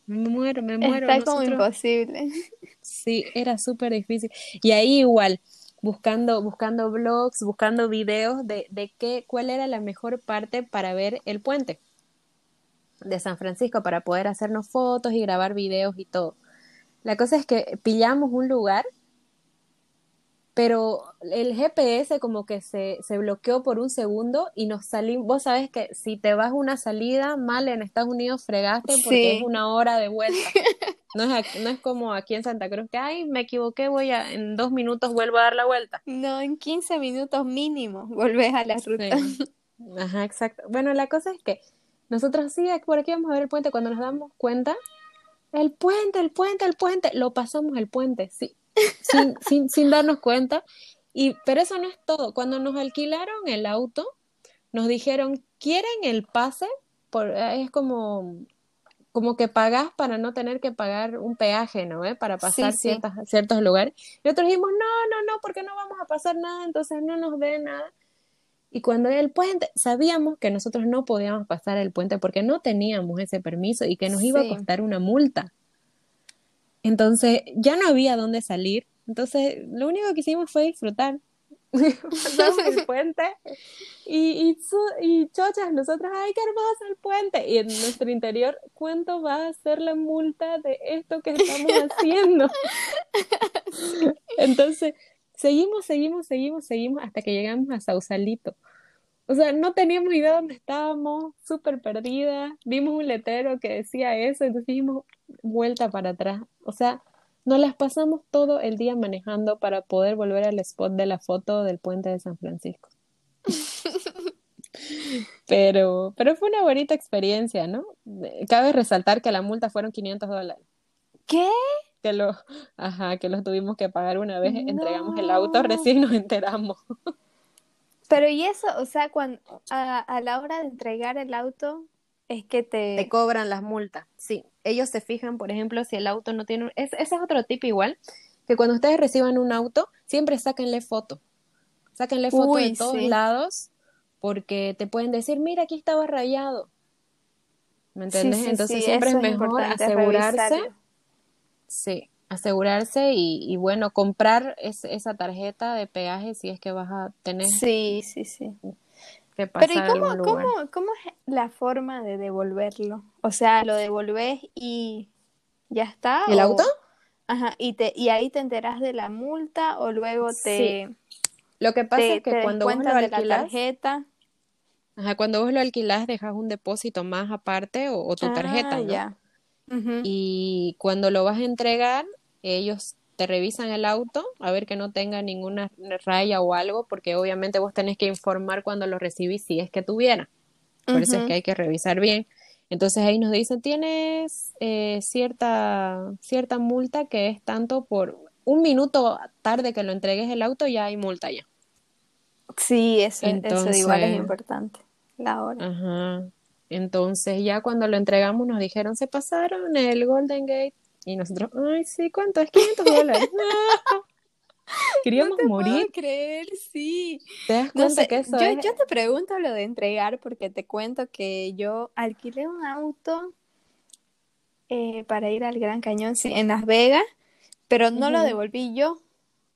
Me muero, me muero. Está como imposible. *laughs* Sí, era súper difícil. Y ahí igual, buscando, buscando blogs, buscando videos de, de qué, cuál era la mejor parte para ver el puente de San Francisco, para poder hacernos fotos y grabar videos y todo. La cosa es que pillamos un lugar pero el GPS como que se, se bloqueó por un segundo y nos salimos, vos sabés que si te vas una salida mal en Estados Unidos fregaste porque es una hora de vuelta. *laughs* No es, no es como aquí en Santa Cruz que, ay, me equivoqué, voy a, en dos minutos vuelvo a dar la vuelta. No, en 15 minutos mínimo volvés a la ruta. *laughs* Ajá, exacto. Bueno, la cosa es que nosotros sí, por aquí vamos a ver el puente, cuando nos damos cuenta, el puente, el puente, el puente, lo pasamos el puente, sí, sin, sin, sin darnos cuenta. Y, pero eso no es todo. Cuando nos alquilaron el auto, nos dijeron, ¿quieren el pase? Por, es como como que pagás para no tener que pagar un peaje, ¿no? ¿Eh? Para pasar ciertos lugares. Y nosotros dijimos, no, no, no, porque no vamos a pasar nada, entonces no nos dé nada. Y cuando el puente, sabíamos que nosotros no podíamos pasar el puente porque no teníamos ese permiso y que nos iba a costar una multa. Entonces ya no había dónde salir. Entonces lo único que hicimos fue disfrutar. *laughs* pasamos el puente y, y, y chochas, nosotros, ay, qué hermoso el puente. Y en nuestro interior, ¿cuánto va a ser la multa de esto que estamos haciendo? *laughs* Entonces, seguimos, seguimos, seguimos, seguimos hasta que llegamos a Sausalito. O sea, no teníamos idea dónde estábamos, súper perdida. Vimos un letrero que decía eso, entonces dimos vuelta para atrás. O sea, nos las pasamos todo el día manejando para poder volver al spot de la foto del puente de San Francisco. *laughs* pero, pero fue una bonita experiencia, ¿no? Cabe resaltar que la multa fueron 500 dólares. ¿Qué? Que lo, ajá, que los tuvimos que pagar una vez, entregamos el auto, recién nos enteramos. Pero y eso, o sea, cuando a, a la hora de entregar el auto, es que te... Te cobran las multas, sí. Ellos se fijan, por ejemplo, si el auto no tiene... Es, ese es otro tip igual, que cuando ustedes reciban un auto, siempre sáquenle foto. Sáquenle foto de todos lados, porque te pueden decir, mira, aquí estaba rayado. ¿Me entiendes? Entonces siempre es mejor asegurarse. Sí, asegurarse y, y bueno, comprar esa tarjeta de peaje si es que vas a tener. Sí, sí, sí. Pero ¿y cómo, cómo, cómo es la forma de devolverlo? O sea, lo devolves y ya está. ¿El auto? Ajá, y, te, y ahí te enteras de la multa o luego te... Lo que pasa es que cuando vos lo alquilas... la tarjeta. Ajá, cuando vos lo alquilas dejas un depósito más aparte o, tu tarjeta, ah, ¿no? Ya. Y cuando lo vas a entregar, ellos te revisan el auto a ver que no tenga ninguna raya o algo, porque obviamente vos tenés que informar cuando lo recibís si es que tuviera. Por eso es que hay que revisar bien. Entonces ahí nos dicen, tienes eh, cierta, cierta multa que es tanto por un minuto tarde que lo entregues el auto, ya hay multa ya. Sí, eso, eso igual es importante, la hora. Ajá. Entonces ya cuando lo entregamos nos dijeron, se pasaron el Golden Gate y nosotros, ay, sí, ¿cuánto? Es 500 dólares. *laughs* *laughs* Queríamos no te morir. Puedo creer, sí. ¿Te das cuenta que eso yo, es? yo te pregunto lo de entregar porque te cuento que yo alquilé un auto eh, para ir al Gran Cañón sí, en Las Vegas, pero no lo devolví yo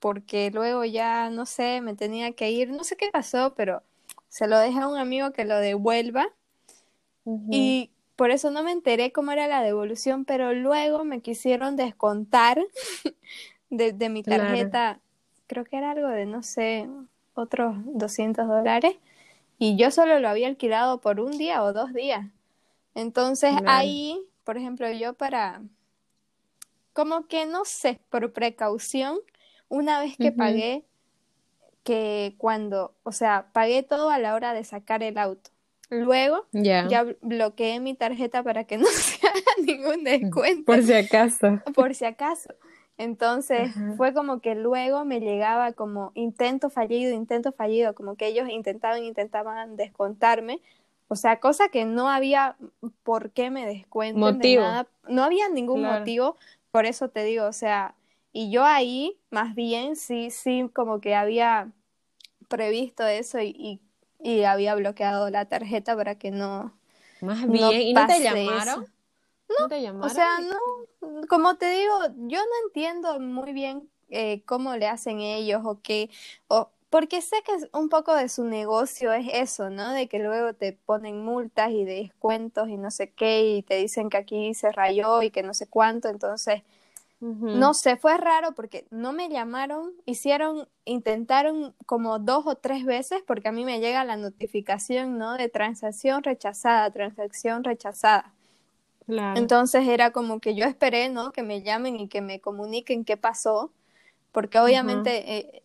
porque luego ya, no sé, me tenía que ir, no sé qué pasó, pero se lo dejé a un amigo que lo devuelva. Y por eso no me enteré cómo era la devolución, pero luego me quisieron descontar *laughs* de, mi tarjeta, creo que era algo de, no sé, otros 200 dólares, y yo solo lo había alquilado por un día o dos días. Entonces ahí, por ejemplo, yo para, como que no sé, por precaución, una vez que pagué, que cuando, o sea, pagué todo a la hora de sacar el auto. Luego ya bloqueé mi tarjeta para que *laughs* no se haga ningún descuento. Por si acaso. Por si acaso. Entonces fue como que luego me llegaba como intento fallido, intento fallido, como que ellos intentaban, intentaban descontarme. O sea, cosa que no había por qué me descuenten motivo. de nada. No había ningún motivo, por eso te digo, o sea, y yo ahí más bien sí, sí, como que había previsto eso y y había bloqueado la tarjeta para que no. Más bien, ¿y no te llamaron? No, te llamaron? O sea, no, como te digo, yo no entiendo muy bien eh, cómo le hacen ellos o qué, o, porque sé que un poco de su negocio es eso, ¿no? De que luego te ponen multas y descuentos y no sé qué, y te dicen que aquí se rayó y que no sé cuánto, entonces No sé, fue raro porque no me llamaron, hicieron, intentaron como dos o tres veces porque a mí me llega la notificación, ¿no? De transacción rechazada, transacción rechazada. Entonces era como que yo esperé, ¿no? Que me llamen y que me comuniquen qué pasó, porque obviamente eh,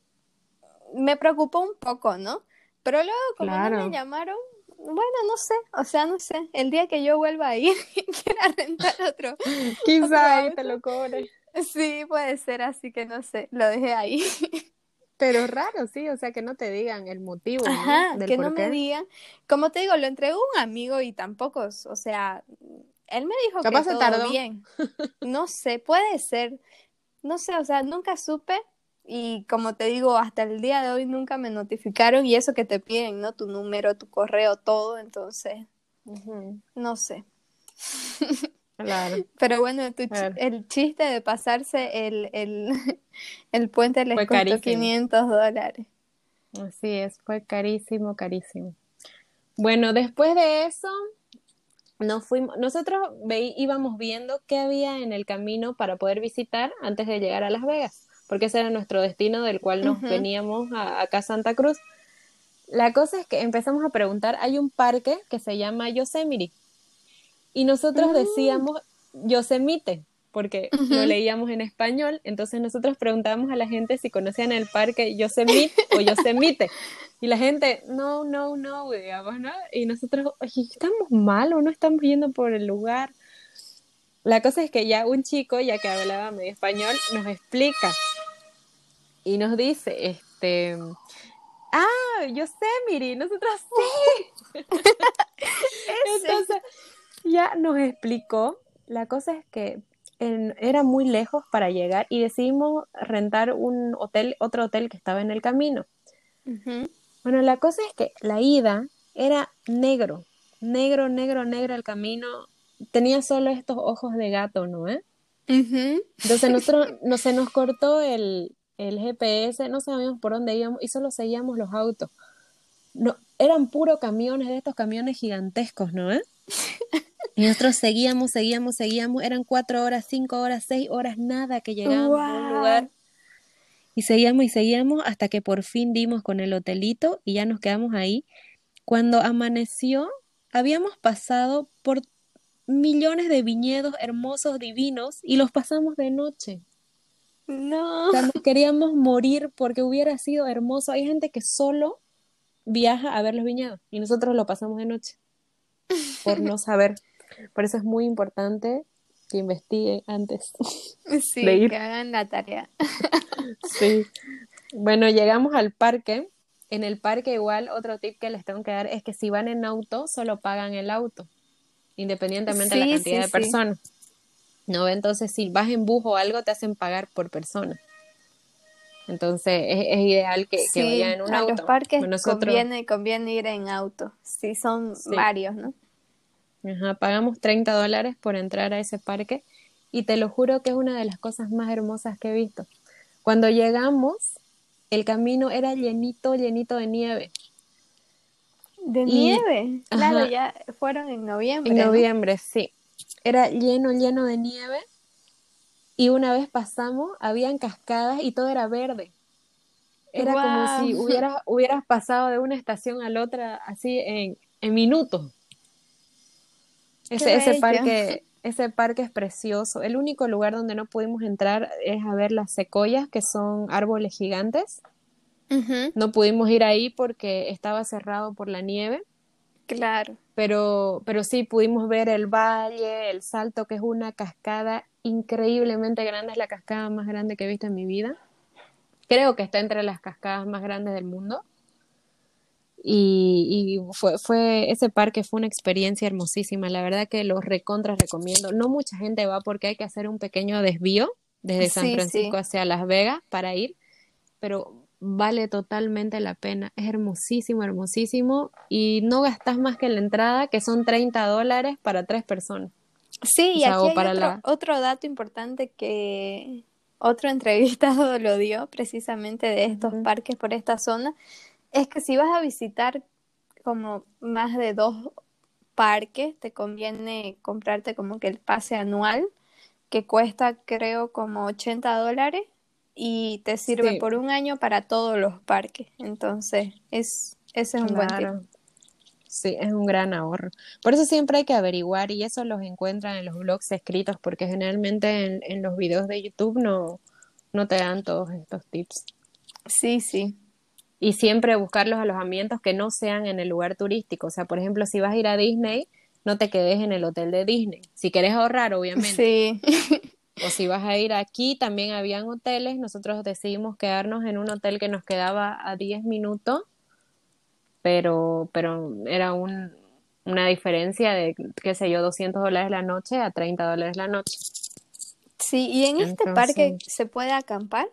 me preocupó un poco, ¿no? Pero luego como no me llamaron, bueno, no sé, o sea, no sé, el día que yo vuelva a ir *laughs* y quiera rentar otro. Quizá ahí te lo cobre. Sí, puede ser, así que no sé, lo dejé ahí. *laughs* Pero raro, sí, o sea, que no te digan el motivo. Ajá, que no me digan. Como te digo, lo entregó un amigo y tampoco, o sea, él me dijo que todo bien. *laughs* No sé, puede ser. No sé, o sea, nunca supe y como te digo, hasta el día de hoy nunca me notificaron y eso que te piden, ¿no? Tu número, tu correo, todo, entonces, no sé. *laughs* Claro. Pero bueno, el chiste de pasarse el, el, *laughs* el puente les costó 500 dólares. Así es, fue carísimo, carísimo. Bueno, después de eso, nos fuimos, nosotros íbamos viendo qué había en el camino para poder visitar antes de llegar a Las Vegas, porque ese era nuestro destino del cual nos veníamos a, acá a Santa Cruz. La cosa es que empezamos a preguntar, hay un parque que se llama Yosemite y nosotros mm. decíamos Yosemite porque lo leíamos en español, entonces nosotros preguntábamos a la gente si conocían el parque Yosemite o Yosemite. Y la gente, no, no, no, digamos, ¿no? Y nosotros, oye, ¿estamos mal o no estamos yendo por el lugar? La cosa es que ya un chico, ya que hablaba medio español, nos explica y nos dice, este, ah, Yosemite, nosotros sí. *laughs* Entonces, ya nos explicó. La cosa es que era muy lejos para llegar y decidimos rentar un hotel, otro hotel que estaba en el camino. Bueno, la cosa es que la ida era negro, negro, negro, negro el camino. Tenía solo estos ojos de gato, ¿no? Eh? Entonces *laughs* nosotros no, se nos cortó el, el GPS, no sabíamos por dónde íbamos y solo seguíamos los autos. No, eran puro camiones, de estos camiones gigantescos, ¿no? Eh? *laughs* Y nosotros seguíamos, seguíamos, seguíamos. Eran cuatro horas, cinco horas, seis horas, nada que llegábamos a un lugar. Y seguíamos y seguíamos hasta que por fin dimos con el hotelito y ya nos quedamos ahí. Cuando amaneció, habíamos pasado por millones de viñedos hermosos, divinos, y los pasamos de noche. No. queríamos morir porque hubiera sido hermoso. Hay gente que solo viaja a ver los viñedos y nosotros lo pasamos de noche por no saber. Por eso es muy importante que investiguen antes *laughs* *laughs* sí, de ir. que hagan la tarea. *laughs* sí. Bueno, llegamos al parque. En el parque igual otro tip que les tengo que dar es que si van en auto, solo pagan el auto, independientemente de la cantidad de personas. ¿No? Entonces, si vas en bus o algo, te hacen pagar por persona. Entonces, es, ideal que, vayan en un auto. A los parques conviene, conviene ir en auto. Sí, son varios, ¿no? Ajá, pagamos 30 dólares por entrar a ese parque y te lo juro que es una de las cosas más hermosas que he visto. Cuando llegamos, el camino era llenito, llenito de nieve. ¿De nieve? Claro, ya fueron en noviembre. En noviembre, sí. Era lleno, lleno de nieve. Y una vez pasamos, habían cascadas y todo era verde. Era como si hubieras, hubieras pasado de una estación a la otra así en, en minutos. Ese, ese, parque, ese parque es precioso. El único lugar donde no pudimos entrar es a ver las secoyas, que son árboles gigantes. No pudimos ir ahí porque estaba cerrado por la nieve. Claro. Pero, pero sí pudimos ver el valle, el salto, que es una cascada increíblemente grande, es la cascada más grande que he visto en mi vida. Creo que está entre las cascadas más grandes del mundo. Y, fue, fue, ese parque fue una experiencia hermosísima, la verdad que los recontras recomiendo. No mucha gente va porque hay que hacer un pequeño desvío desde San Francisco hacia Las Vegas para ir, pero vale totalmente la pena, es hermosísimo, hermosísimo y no gastas más que la entrada, que son 30 dólares para tres personas. Sí, y aquí hay otro, otro dato importante que otro *laughs* entrevistado lo dio precisamente de estos parques por esta zona, es que si vas a visitar como más de dos parques, te conviene comprarte como que el pase anual, que cuesta creo como 80 dólares y te sirve por un año para todos los parques. Entonces, es, ese es un buen tip. Sí, es un gran ahorro. Por eso siempre hay que averiguar y eso los encuentran en los blogs escritos porque generalmente en, en los videos de YouTube no, no te dan todos estos tips. Sí, sí. Y siempre buscar los alojamientos que no sean en el lugar turístico. O sea, por ejemplo, si vas a ir a Disney, no te quedes en el hotel de Disney. Si quieres ahorrar, obviamente. Sí. *laughs* o si vas a ir aquí, también habían hoteles. Nosotros decidimos quedarnos en un hotel que nos quedaba a 10 minutos pero, pero era un, una diferencia de, qué sé yo, 200 dólares la noche a 30 dólares la noche. Sí, ¿y en este parque se puede acampar?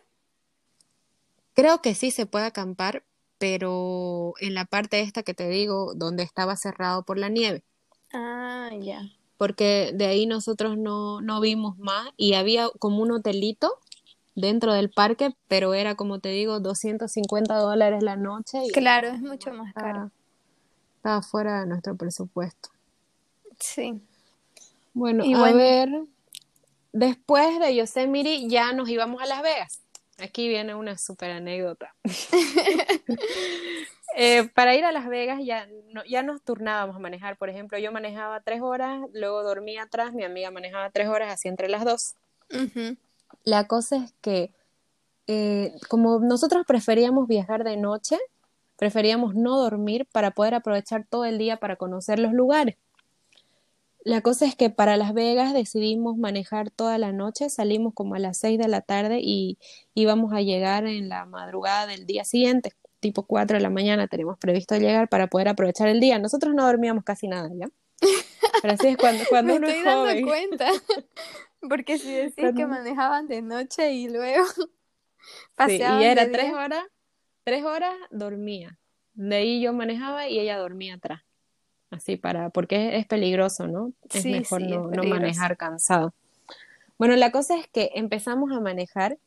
Creo que sí se puede acampar, pero en la parte esta que te digo, donde estaba cerrado por la nieve. Ah, ya. Porque de ahí nosotros no, no vimos más y había como un hotelito dentro del parque, pero era como te digo, 250 dólares la noche. Y claro, es mucho más caro. Estaba fuera de nuestro presupuesto. Sí. Bueno, a ver, después de Yosemite ya nos íbamos a Las Vegas. Aquí viene una super anécdota. *laughs* Eh, para ir a Las Vegas ya, ya nos turnábamos a manejar. Por ejemplo, yo manejaba tres horas, luego dormía atrás, mi amiga manejaba tres horas, así entre las dos. La cosa es que eh, como nosotros preferíamos viajar de noche, preferíamos no dormir para poder aprovechar todo el día para conocer los lugares. La cosa es que para Las Vegas decidimos manejar toda la noche, salimos como a las 6 de la tarde y íbamos a llegar en la madrugada del día siguiente, tipo 4 de la mañana tenemos previsto llegar para poder aprovechar el día. Nosotros no dormíamos casi nada, ¿ya? Pero así es cuando, cuando *laughs* Me estoy dando cuenta. *laughs* Porque si decís que manejaban de noche y luego paseaban. *laughs* Sí, y era tres horas, tres horas dormía. De ahí yo manejaba y ella dormía atrás. Así para, porque es, peligroso, ¿no? Es mejor no, no manejar cansado. Bueno, la cosa es que empezamos a manejar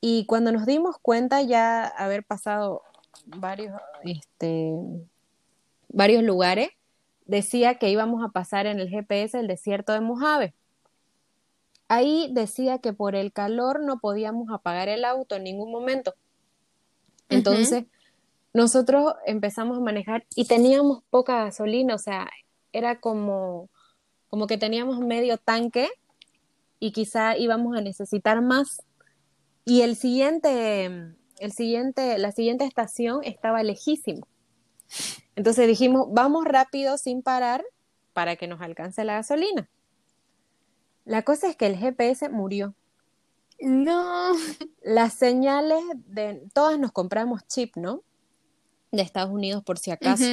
y cuando nos dimos cuenta ya haber pasado varios, este, varios lugares, decía que íbamos a pasar en el GPS el desierto de Mojave. Ahí decía que por el calor no podíamos apagar el auto en ningún momento. Entonces, nosotros empezamos a manejar y teníamos poca gasolina, o sea, era como, como que teníamos medio tanque y quizá íbamos a necesitar más. Y el siguiente, el siguiente, la siguiente estación estaba lejísimo. Entonces dijimos, vamos rápido sin parar para que nos alcance la gasolina. La cosa es que el GPS murió. No. Las señales de. Todas nos compramos chip, ¿no? De Estados Unidos, por si acaso.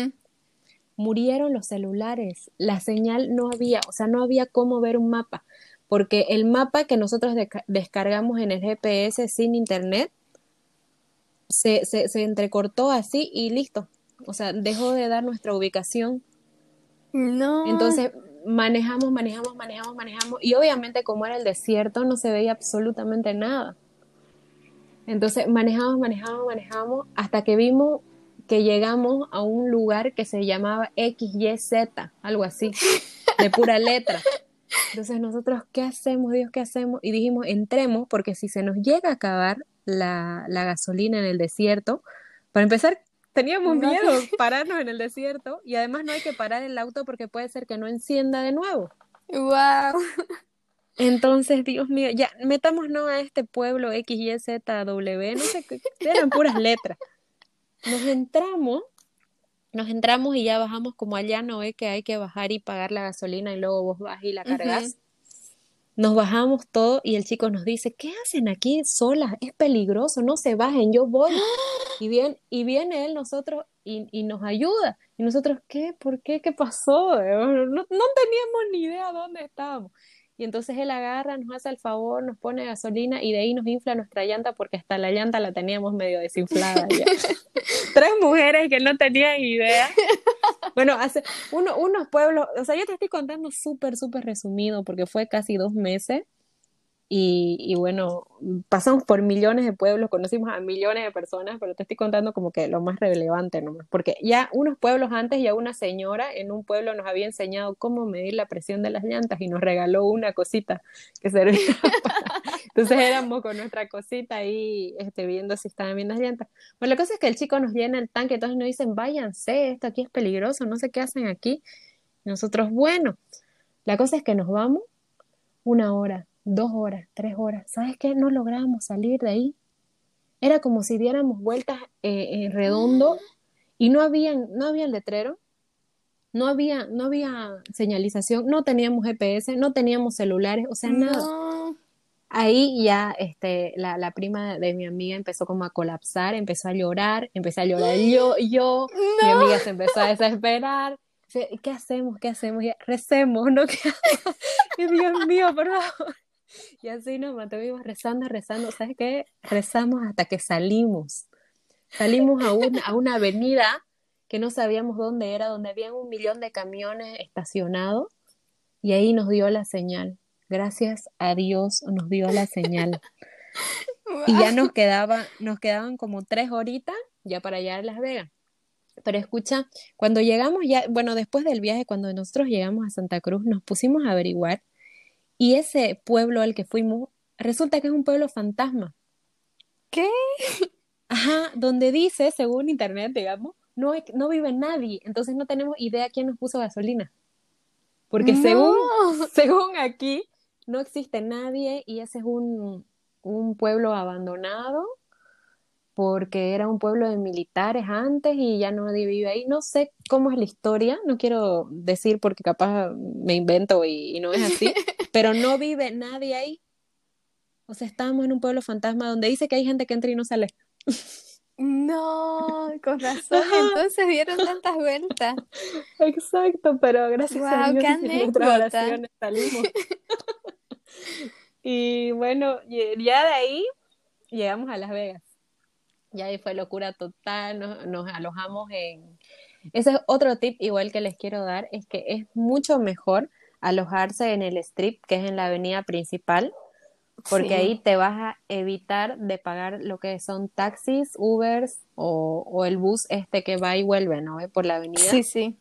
Murieron los celulares. La señal no había, o sea, no había cómo ver un mapa. Porque el mapa que nosotros descargamos en el GPS sin internet se, se, se entrecortó así y listo. O sea, dejó de dar nuestra ubicación. No. Entonces manejamos, manejamos, manejamos, manejamos. Y obviamente como era el desierto no se veía absolutamente nada. Entonces manejamos, manejamos, manejamos hasta que vimos que llegamos a un lugar que se llamaba XYZ, algo así, de pura letra. Entonces nosotros, ¿qué hacemos, Dios, qué hacemos? Y dijimos, entremos, porque si se nos llega a acabar la, la gasolina en el desierto, para empezar, Teníamos miedo pararnos en el desierto y además no hay que parar el auto porque puede ser que no encienda de nuevo. Wow. Entonces, Dios mío, ya metámonos a este pueblo X, Y, Z, W, no sé, eran puras letras. Nos entramos, nos entramos y ya bajamos como allá no ve que hay que bajar y pagar la gasolina y luego vos vas y la cargas. Nos bajamos todo y el chico nos dice, ¿qué hacen aquí solas? Es peligroso, no se bajen, yo voy. *gasps* Y, bien, y viene él nosotros y, y, nos ayuda. Y nosotros, ¿qué? ¿Por qué? ¿Qué pasó? No, no teníamos ni idea dónde estábamos. Y entonces él agarra, nos hace el favor, nos pone gasolina y de ahí nos infla nuestra llanta porque hasta la llanta la teníamos medio desinflada ya. *laughs* *laughs* Tres mujeres que no tenían idea. Bueno, hace uno, unos pueblos, o sea, yo te estoy contando súper, súper resumido porque fue casi dos meses. Y, bueno, pasamos por millones de pueblos, conocimos a millones de personas, pero te estoy contando como que lo más relevante nomás, porque ya unos pueblos antes, ya una señora en un pueblo nos había enseñado cómo medir la presión de las llantas y nos regaló una cosita que servía *laughs* Entonces éramos con nuestra cosita ahí este, viendo si estaban bien las llantas. Bueno, la cosa es que el chico nos llena el tanque, entonces nos dicen, váyanse, esto aquí es peligroso, no sé qué hacen aquí. Nosotros, bueno, la cosa es que nos vamos una hora, dos horas, tres horas. ¿Sabes qué? No logramos salir de ahí. Era como si diéramos vueltas eh, en redondo y no había, no había letrero, no había, no había señalización, no teníamos GPS, no teníamos celulares, o sea, nada. Ahí ya este, la, la, prima de mi amiga empezó como a colapsar, empezó a llorar, empecé a llorar *gasps* yo, yo, mi amiga se empezó a desesperar. ¿Qué hacemos? ¿Qué hacemos? Y recemos, ¿no? *laughs* Dios mío, por favor. Y así nos mantuvimos rezando, rezando. ¿Sabes qué? Rezamos hasta que salimos. Salimos a una, a una avenida que no sabíamos dónde era, donde había un millón de camiones estacionados. Y ahí nos dio la señal. Gracias a Dios nos dio la señal. y ya nos quedaba, nos quedaban como tres horitas ya para allá a Las Vegas. Pero escucha, cuando llegamos ya, bueno, después del viaje, cuando nosotros llegamos a Santa Cruz, nos pusimos a averiguar y ese pueblo al que fuimos, resulta que es un pueblo fantasma. ¿Qué? Ajá, donde dice, según internet, digamos, no, no vive nadie, entonces no tenemos idea quién nos puso gasolina. Porque según, *laughs* según aquí, no existe nadie y ese es un, un pueblo abandonado porque era un pueblo de militares antes y ya nadie vive ahí. No sé cómo es la historia, no quiero decir porque capaz me invento y, no es así, *laughs* pero no vive nadie ahí. O sea, estamos en un pueblo fantasma donde dice que hay gente que entra y no sale. *laughs* No, con razón, entonces dieron tantas vueltas. *laughs* Exacto, pero gracias a Dios nuestras oraciones salimos. y bueno, ya de ahí llegamos a Las Vegas. Y ahí fue locura total, nos, alojamos en... Ese es otro tip igual que les quiero dar, es que es mucho mejor alojarse en el strip, que es en la avenida principal, porque ahí te vas a evitar de pagar lo que son taxis, Ubers o, el bus este que va y vuelve, ¿no? Por la avenida. Sí, sí.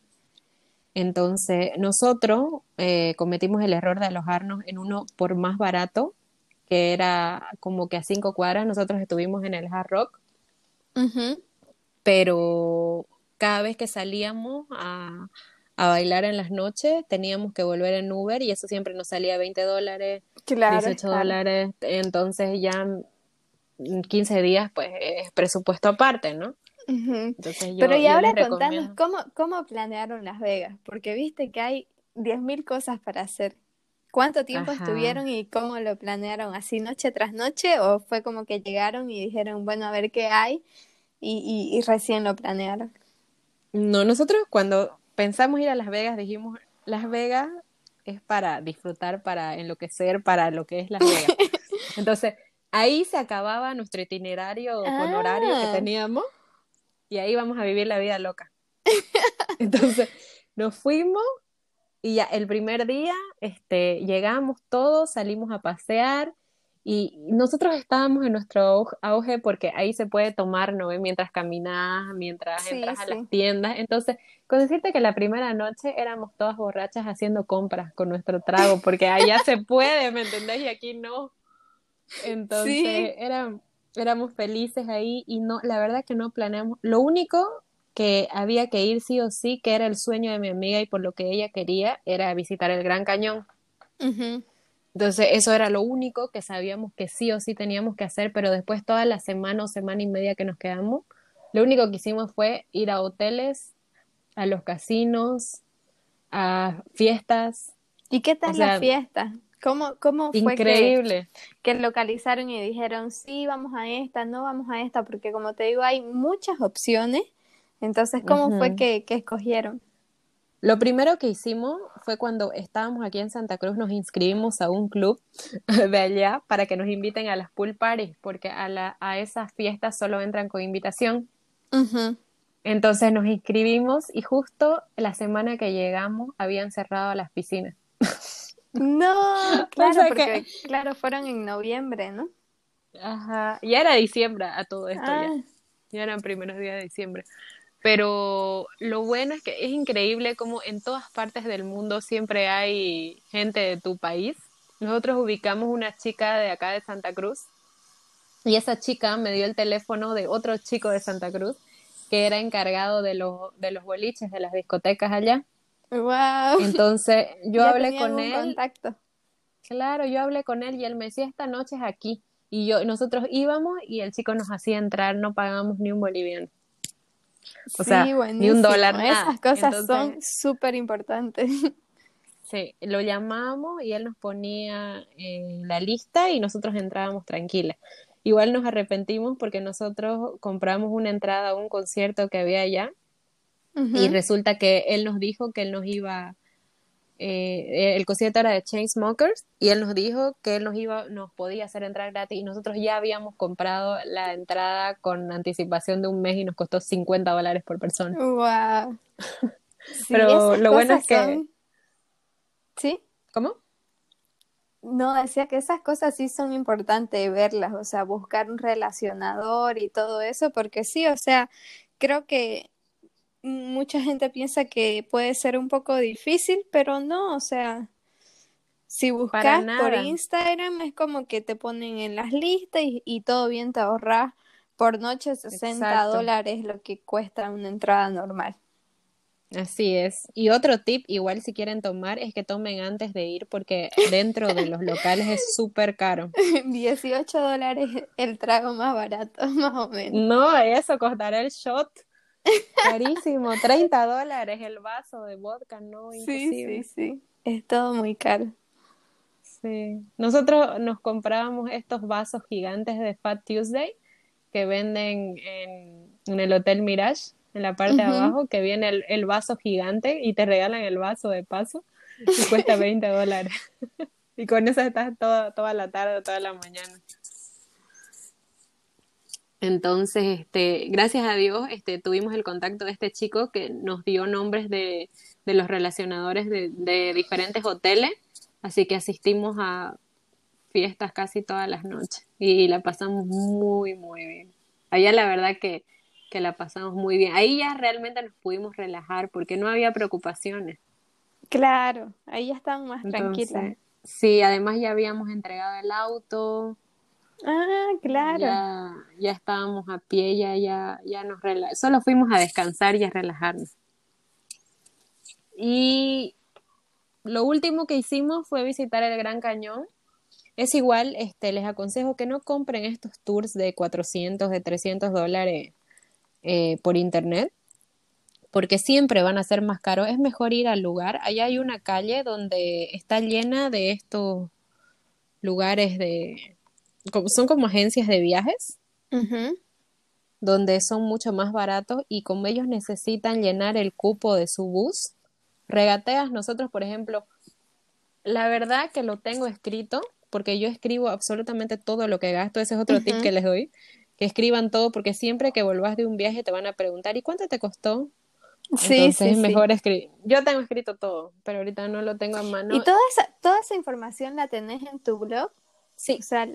Entonces, nosotros eh, cometimos el error de alojarnos en uno por más barato, que era como que a cinco cuadras, nosotros estuvimos en el Hard Rock pero cada vez que salíamos a, bailar en las noches teníamos que volver en Uber y eso siempre nos salía 20 dólares, 18 dólares, entonces ya 15 días pues es presupuesto aparte, ¿no? Pero y ahora contanos cómo, cómo planearon Las Vegas, porque viste que hay 10.000 cosas para hacer. ¿Cuánto tiempo estuvieron y cómo lo planearon? ¿Así noche tras noche o fue como que llegaron y dijeron, bueno, a ver qué hay y, y, recién lo planearon? No, nosotros cuando pensamos ir a Las Vegas dijimos, Las Vegas es para disfrutar, para enloquecer, para lo que es Las Vegas. *laughs* Entonces, ahí se acababa nuestro itinerario con horario que ah. teníamos y ahí vamos a vivir la vida loca. *laughs* Entonces, nos fuimos y ya el primer día este, llegamos todos, salimos a pasear y nosotros estábamos en nuestro auge porque ahí se puede tomar, ¿no? Mientras caminas, mientras entras a las tiendas. Entonces, con decirte que la primera noche éramos todas borrachas haciendo compras con nuestro trago, porque allá se puede, ¿me entendés? Y aquí no. Entonces, éramos felices ahí y no, la verdad que no planeamos. Lo único que había que ir sí o sí, que era el sueño de mi amiga y por lo que ella quería, era visitar el Gran Cañón. Entonces, eso era lo único que sabíamos que sí o sí teníamos que hacer, pero después toda la semana o semana y media que nos quedamos, lo único que hicimos fue ir a hoteles, a los casinos, a fiestas. ¿Y qué tal la fiesta? ¿Cómo, cómo fue increíble. Que, que localizaron y dijeron, sí, vamos a esta, no vamos a esta? Porque como te digo, hay muchas opciones entonces, ¿cómo fue que, escogieron? Lo primero que hicimos fue cuando estábamos aquí en Santa Cruz, nos inscribimos a un club *laughs* de allá para que nos inviten a las pool parties, porque a, la, a esas fiestas solo entran con invitación. Entonces nos inscribimos y justo la semana que llegamos habían cerrado las piscinas. No, *laughs* claro, porque claro, fueron en noviembre, ¿no? Ajá, ya era diciembre a todo esto ya. Ah. Ya eran primeros días de diciembre. Pero lo bueno es que es increíble como en todas partes del mundo siempre hay gente de tu país. Nosotros ubicamos una chica de acá de Santa Cruz y esa chica me dio el teléfono de otro chico de Santa Cruz que era encargado de los, de los boliches, de las discotecas allá. Wow. Entonces *laughs* yo hablé con él. Contacto. Claro, yo hablé con él y él me decía, esta noche es aquí. Y yo, nosotros íbamos y el chico nos hacía entrar, no pagamos ni un boliviano. O sea, ni un dólar. Esas cosas son súper importantes. *laughs* Sí, lo llamamos y él nos ponía en la lista y nosotros entrábamos tranquilas. Igual nos arrepentimos porque nosotros compramos una entrada a un concierto que había allá y resulta que él nos dijo que él nos iba, eh, el concierto era de Chainsmokers y él nos dijo que él nos iba, nos podía hacer entrar gratis y nosotros ya habíamos comprado la entrada con anticipación de un mes y nos costó 50 dólares por persona. Wow. *laughs* Pero lo bueno es que... ¿Sí? ¿Cómo? No, decía que esas cosas sí son importantes verlas, o sea, buscar un relacionador y todo eso, porque sí, o sea, creo que mucha gente piensa que puede ser un poco difícil, pero no, o sea, si buscas por Instagram es como que te ponen en las listas y, todo bien te ahorras por noche 60 dólares lo que cuesta una entrada normal. Así es. Y otro tip, igual si quieren tomar, es que tomen antes de ir porque dentro de los locales es *laughs* súper caro. 18 dólares el trago más barato, *laughs* más o menos. No, eso costará el shot. Carísimo, 30 dólares el vaso de vodka, no, Sí, sí, sí. Es todo muy caro. Sí. Nosotros nos comprábamos estos vasos gigantes de Fat Tuesday que venden en, en el Hotel Mirage en la parte de abajo, que viene el, vaso gigante y te regalan el vaso de paso y cuesta 20 dólares. *laughs* y con eso estás toda, toda la tarde toda la mañana. Entonces, este, gracias a Dios, este, tuvimos el contacto de este chico que nos dio nombres de, de los relacionadores de, de diferentes hoteles, así que asistimos a fiestas casi todas las noches y la pasamos muy, muy bien. Allá la verdad que que la pasamos muy bien. Ahí ya realmente nos pudimos relajar porque no había preocupaciones. Claro, ahí ya estaban más tranquilas. Sí, además ya habíamos entregado el auto. Ah, claro. Ya, estábamos a pie, ya, ya, ya nos relajamos. Solo fuimos a descansar y a relajarnos. Y lo último que hicimos fue visitar el Gran Cañón. Es igual, este, les aconsejo que no compren estos tours de 400, de 300 dólares eh, por internet, porque siempre van a ser más caros. Es mejor ir al lugar. Allá hay una calle donde está llena de estos lugares de... Son como agencias de viajes. donde son mucho más baratos y como ellos necesitan llenar el cupo de su bus, regateas nosotros, por ejemplo, la verdad que lo tengo escrito, porque yo escribo absolutamente todo lo que gasto, ese es otro tip que les doy que escriban todo, porque siempre que volvás de un viaje te van a preguntar, ¿y cuánto te costó? Sí, Entonces sí, es mejor escribir. Yo tengo escrito todo, pero ahorita no lo tengo a mano. ¿Y toda esa, toda esa información la tenés en tu blog? Sí. O sea,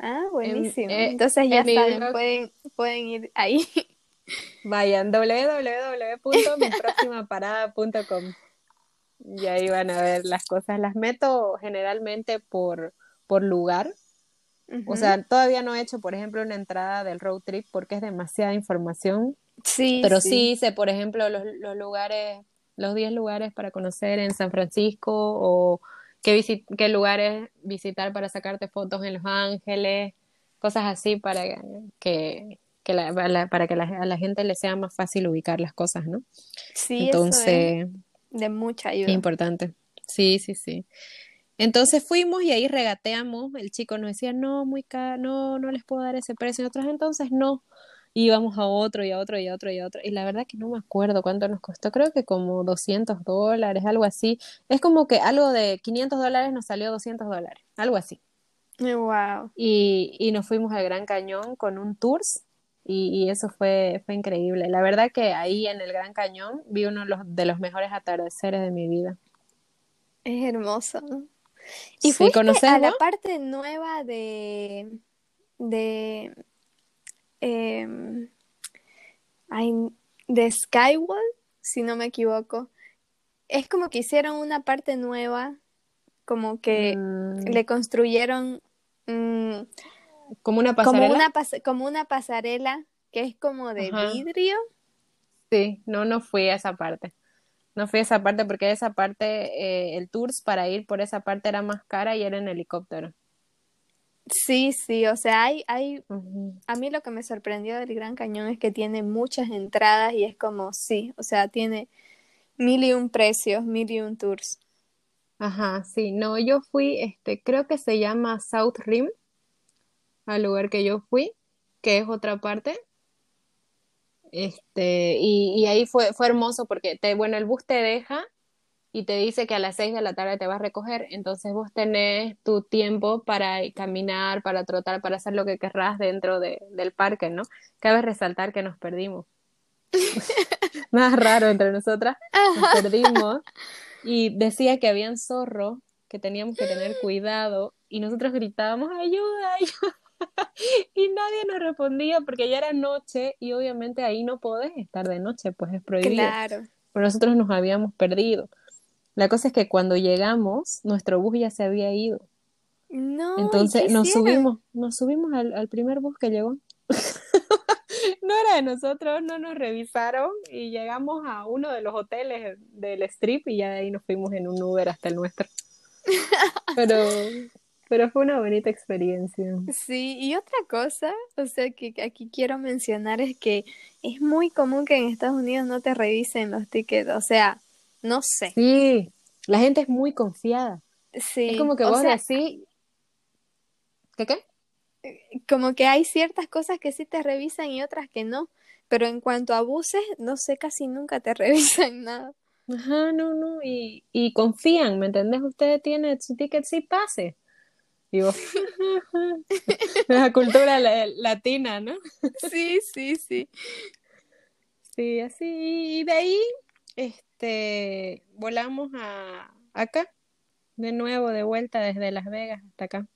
ah, buenísimo. Eh, Entonces ya saben, pueden, pueden ir ahí. *laughs* Vayan, www.miproximaparada.com y ahí van a ver las cosas. Las meto generalmente por, por lugar, o sea, todavía no he hecho, por ejemplo, una entrada del road trip porque es demasiada información. Sí. Pero sí, hice, por ejemplo, los, los lugares, los 10 lugares para conocer en San Francisco o qué, qué lugares visitar para sacarte fotos en Los Ángeles, cosas así para que, que la, para que a la gente le sea más fácil ubicar las cosas, ¿no? Sí, Entonces, de mucha ayuda. Importante. Sí, sí, sí. Entonces fuimos y ahí regateamos. El chico nos decía, no, muy caro, no, no les puedo dar ese precio. Nosotros entonces no. Íbamos a otro y a otro y a otro y a otro. Y la verdad que no me acuerdo cuánto nos costó. Creo que como 200 dólares, algo así. Es como que algo de 500 dólares nos salió 200 dólares, algo así. Wow. Y, y nos fuimos al Gran Cañón con un tours y, y, eso fue, fue increíble. La verdad que ahí en el Gran Cañón vi uno de los, de los mejores atardeceres de mi vida. Es hermoso. ¿Y fuiste a la parte nueva de de em, de Skywall, si no me equivoco. Es como que hicieron una parte nueva, como que mm. le construyeron mm, como una pasarela. Como una, como una pasarela que es como de vidrio. Sí, no, no fui a esa parte. No fui a esa parte porque esa parte, eh, el tours para ir por esa parte era más cara y era en helicóptero. Sí, sí, o sea, hay, hay, a mí lo que me sorprendió del Gran Cañón es que tiene muchas entradas y es como, sí, o sea, tiene mil y un precios, mil y un tours. Ajá, sí, no, yo fui, este, creo que se llama South Rim, al lugar que yo fui, que es otra parte, este, y, y ahí fue, fue hermoso porque, te, bueno, el bus te deja y te dice que a las 6 de la tarde te va a recoger, entonces vos tenés tu tiempo para caminar, para trotar, para hacer lo que querrás dentro de, del parque, ¿no? Cabe resaltar que nos perdimos. *laughs* Más raro entre nosotras, nos perdimos *laughs* y decía que habían zorros, que teníamos que tener cuidado y nosotros gritábamos ayuda, ayuda. *laughs* y nadie nos respondía porque ya era noche y obviamente ahí no podés estar de noche, pues es prohibido. Claro. Pero nosotros nos habíamos perdido. La cosa es que cuando llegamos, nuestro bus ya se había ido. No. Entonces nos subimos, nos subimos al, primer bus que llegó. *laughs* no era de nosotros, no nos revisaron y llegamos a uno de los hoteles del strip y ya de ahí nos fuimos en un Uber hasta el nuestro. *laughs* Pero, pero fue una bonita experiencia. Sí, y otra cosa, o sea, que aquí quiero mencionar es que es muy común que en Estados Unidos no te revisen los tickets, o sea, no sé. Sí, la gente es muy confiada. Sí. Es como que vos decís. ¿Qué qué? Como que hay ciertas cosas que sí te revisan y otras que no. Pero en cuanto a abuses, no sé, casi nunca te *laughs* revisan nada. Ajá, no, no. Y, y confían, ¿me entendés? Usted tiene su ticket, sí pase. Digo, *laughs* *laughs* la cultura latina, ¿no? sí, sí, sí. Sí, así. Y de ahí, este volamos a acá, de nuevo, de vuelta desde Las Vegas hasta acá.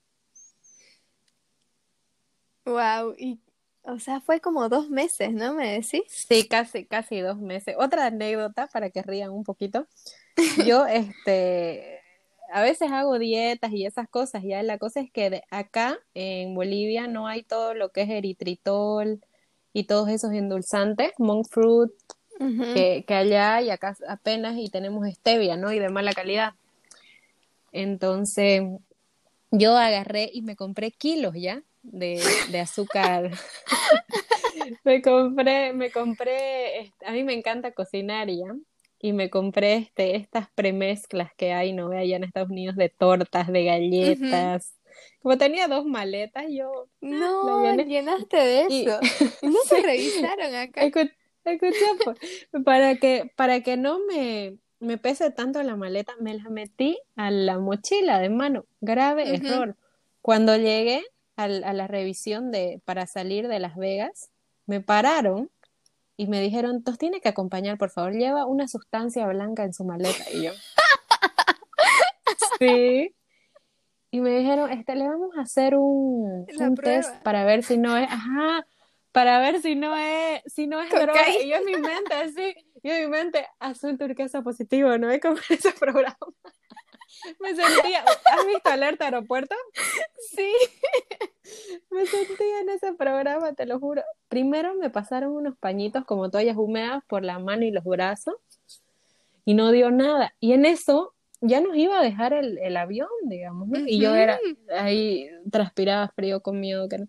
Wow, y o sea, fue como dos meses, ¿no? ¿Me decís? Sí, casi, casi dos meses. Otra anécdota para que rían un poquito. Yo, *laughs* este, a veces hago dietas y esas cosas, ya la cosa es que de acá en Bolivia no hay todo lo que es eritritol y todos esos endulzantes, monk fruit, que, allá y acá apenas y tenemos stevia, ¿no? Y de mala calidad. Entonces, yo agarré y me compré kilos ya de, de azúcar. *laughs* me compré, me compré, a mí me encanta cocinar ya. Y me compré este, estas premezclas que hay, no ve allá en Estados Unidos, de tortas, de galletas. Como tenía dos maletas, yo. No, llenaste de eso. *laughs* no se revisaron acá. Escucha, para que, para que no me, me pese tanto la maleta, me la metí a la mochila de mano. Grave error. Cuando llegué a, la revisión de, para salir de Las Vegas, me pararon y me dijeron, Tos tiene que acompañar, por favor, lleva una sustancia blanca en su maleta. Y yo, *laughs* sí. Y me dijeron, este, le vamos a hacer un, un test para ver si no es, ajá, para ver si no es, si no es droga. Y yo en mi mente, así, yo en mi mente, azul turquesa positivo, ¿no? Es como *laughs* ese programa. Me sentía, ¿has visto Alerta Aeropuerto? Sí. Me sentía en ese programa, te lo juro. Primero me pasaron unos pañitos como toallas húmedas por la mano y los brazos y no dio nada. Y en eso ya nos iba a dejar el, el avión, digamos, ¿no? Y yo era ahí, transpiraba frío con miedo. Que no.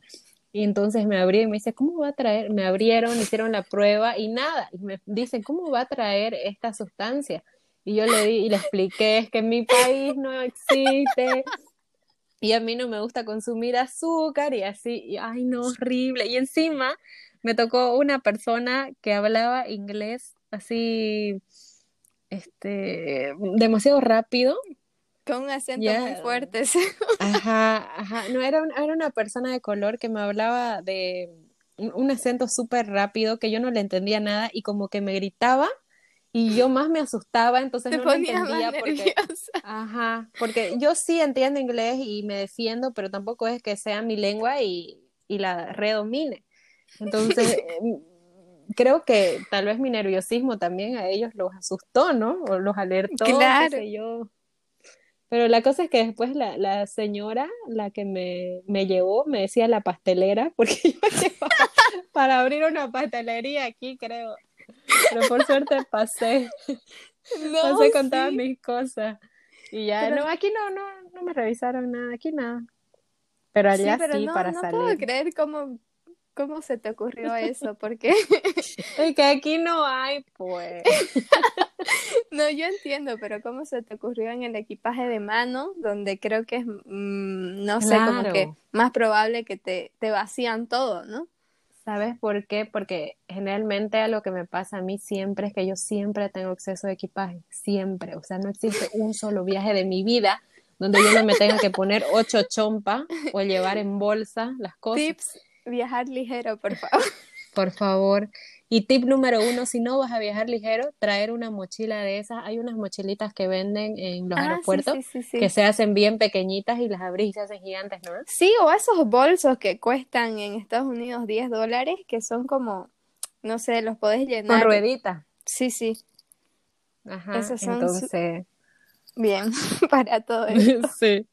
Y entonces me abrí y me dice, ¿cómo va a traer? Me abrieron, hicieron la prueba y nada. Y me dicen, ¿cómo va a traer esta sustancia? Y yo le di y le expliqué, es que en mi país no existe. Y a mí no me gusta consumir azúcar y así, y, ay no, horrible. Y encima me tocó una persona que hablaba inglés así, este, demasiado rápido con un acento muy fuerte. *laughs* Ajá, ajá. No, era, era una persona de color que me hablaba de un, acento súper rápido que yo no le entendía nada y como que me gritaba y yo más me asustaba, entonces no lo entendía porque, ajá, porque yo sí entiendo inglés y me defiendo, pero tampoco es que sea mi lengua y, y la redomine. Entonces, *laughs* em, creo que tal vez mi nerviosismo también a ellos los asustó, ¿no? O los alertó, claro. yo. Pero la cosa es que después la, la señora, la que me, me, llevó, me decía la pastelera, *laughs* porque yo llevaba para abrir una pastelería aquí, creo. Pero por suerte pasé. *laughs* pasé con todas mis cosas. Y ya, no, aquí no, no, no me revisaron nada, aquí nada. Pero allá sí, para salir. No puedo creer cómo ¿Cómo se te ocurrió eso? *laughs* Porque *laughs* que aquí no hay, pues. *laughs* no, yo entiendo, pero ¿cómo se te ocurrió en el equipaje de mano, donde creo que es, mm, no sé, como que más probable que te, te vacían todo, ¿no? ¿Sabes por qué? Porque generalmente a lo que me pasa a mí siempre es que yo siempre tengo exceso de equipaje, siempre. O sea, no existe un solo viaje de mi vida donde yo no me tenga que poner ocho chompas o llevar en bolsa las cosas. Tips Viajar ligero, por favor. *laughs* Por favor. Y tip número uno, si no vas a viajar ligero, traer una mochila de esas. Hay unas mochilitas que venden en los ah, aeropuertos que se hacen bien pequeñitas y las abrís y se hacen gigantes, ¿no? Sí, o esos bolsos que cuestan en Estados Unidos 10 dólares, que son como, no sé, los podés llenar. Con rueditas. Sí, sí. Ajá, esos son entonces... Bien, *laughs* para todo eso. *laughs* sí.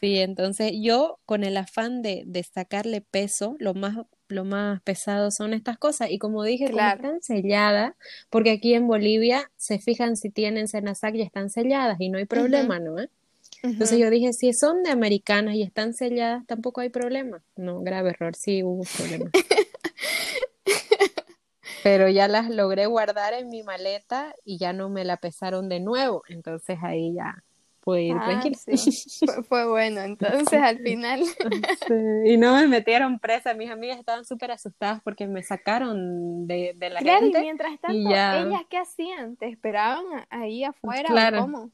Sí, entonces yo con el afán de, de sacarle peso, lo más, lo más pesado son estas cosas. Y como dije, claro. están selladas, porque aquí en Bolivia se fijan si tienen Senasac y están selladas y no hay problema, ¿no? Entonces yo dije, si son de americanas y están selladas, tampoco hay problema. No, grave error, sí hubo problema. *laughs* Pero ya las logré guardar en mi maleta y ya no me la pesaron de nuevo. Entonces ahí ya Ah, *laughs* fue, bueno, entonces al final. *laughs* Y no me metieron presa, mis amigas estaban súper asustadas porque me sacaron de, de la claro, y mientras tanto, ¿ellas qué hacían? ¿Te esperaban ahí afuera claro. o cómo?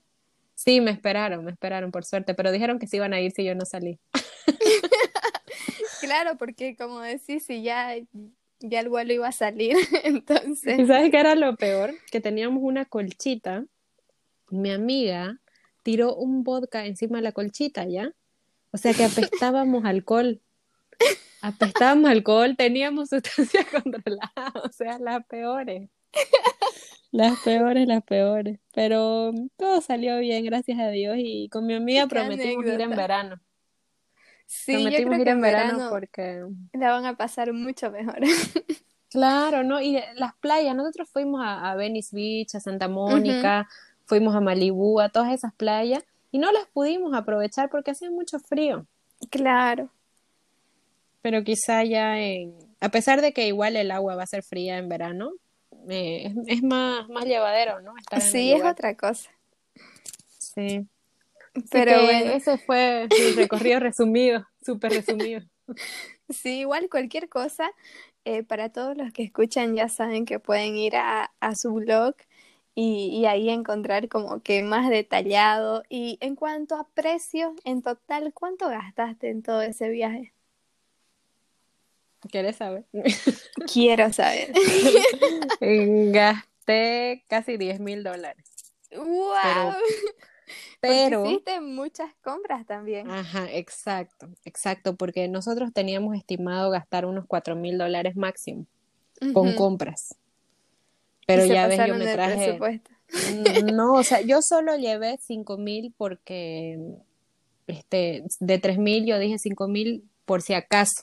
Sí, me esperaron, me esperaron por suerte, pero dijeron que se iban a ir si yo no salí. *laughs* claro, porque como decís, si ya, ya el vuelo iba a salir, entonces... ¿Y sabes qué era lo peor? Que teníamos una colchita, mi amiga tiró un vodka encima de la colchita, ¿ya? O sea que apestábamos *laughs* alcohol. Apestábamos alcohol, teníamos sustancias *laughs* controladas, o sea, las peores. Las peores, las peores. Pero todo salió bien, gracias a Dios. Y con mi amiga prometimos ir en verano. Sí, prometimos ir en verano, porque la van a pasar mucho mejor. Claro, ¿no? Y las playas, nosotros fuimos a, Venice Beach, a Santa Mónica, fuimos a Malibú, a todas esas playas, y no las pudimos aprovechar porque hacía mucho frío. Claro. Pero quizá ya en, a pesar de que igual el agua va a ser fría en verano, eh, es, más, más llevadero, ¿no? sí, es otra cosa. Sí. Pero ese fue mi *laughs* recorrido resumido, súper resumido. Sí, igual cualquier cosa, eh, para todos los que escuchan ya saben que pueden ir a, a su blog y, ahí encontrar como que más detallado. Y en cuanto a precio, en total, ¿cuánto gastaste en todo ese viaje? ¿Quieres saber? Quiero saber. *laughs* Gasté casi 10 mil dólares. ¡Wow! Pero, hiciste muchas compras también. Ajá, exacto, exacto, porque nosotros teníamos estimado gastar unos 4 mil dólares máximo con compras. Pero ya ves, yo me traje. No, o sea, yo solo llevé cinco mil porque este, de tres mil yo dije cinco mil por si acaso.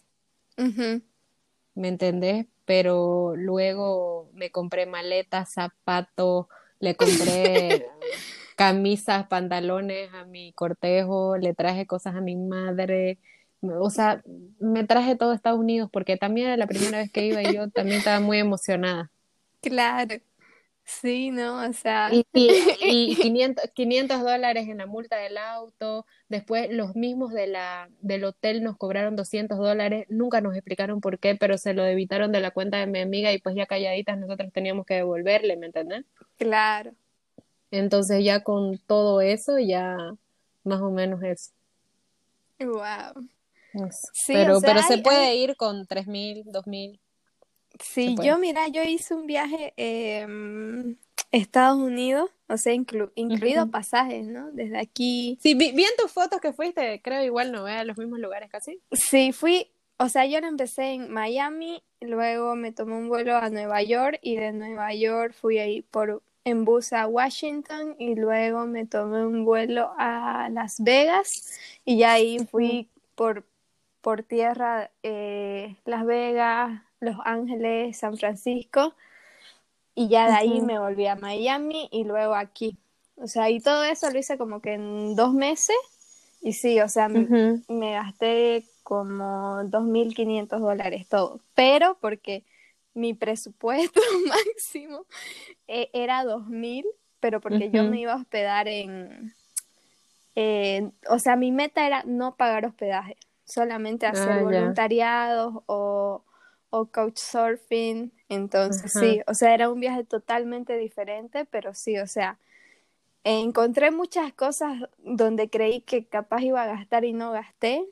¿Me entendés? Pero luego me compré maletas, zapatos, le compré *laughs* camisas, pantalones a mi cortejo, le traje cosas a mi madre. O sea, me traje todo a Estados Unidos porque también era la primera vez que iba y yo también estaba muy emocionada. Claro. Sí, ¿no? O sea. Y, y, 500, *laughs* dólares en la multa del auto. Después, los mismos de la, del hotel nos cobraron 200 dólares. Nunca nos explicaron por qué, pero se lo debitaron de la cuenta de mi amiga y pues ya calladitas nosotros teníamos que devolverle, ¿me entendés? Claro. Entonces, ya con todo eso, ya más o menos eso. Wow. pero, pero se puede ir con tres mil, dos mil. Sí, yo mira, yo hice un viaje eh, Estados Unidos, o sea, incluido pasajes, ¿no? Desde aquí. Sí, vi, en tus fotos que fuiste, creo igual no a los mismos lugares casi. Sí, fui, o sea, yo empecé en Miami, luego me tomé un vuelo a Nueva York y de Nueva York fui ahí por en bus a Washington y luego me tomé un vuelo a Las Vegas y ya ahí fui por, por tierra eh, Las Vegas, Los Ángeles, San Francisco y ya de ahí me volví a Miami y luego aquí. O sea, y todo eso lo hice como que en dos meses y sí, o sea, me gasté como 2.500 dólares todo, pero porque mi presupuesto *laughs* máximo eh, era 2.000, pero porque yo me iba a hospedar en, o sea, mi meta era no pagar hospedaje, solamente hacer ah, voluntariados o, o couchsurfing, entonces sí, o sea, era un viaje totalmente diferente, pero sí, o sea, encontré muchas cosas donde creí que capaz iba a gastar y no gasté,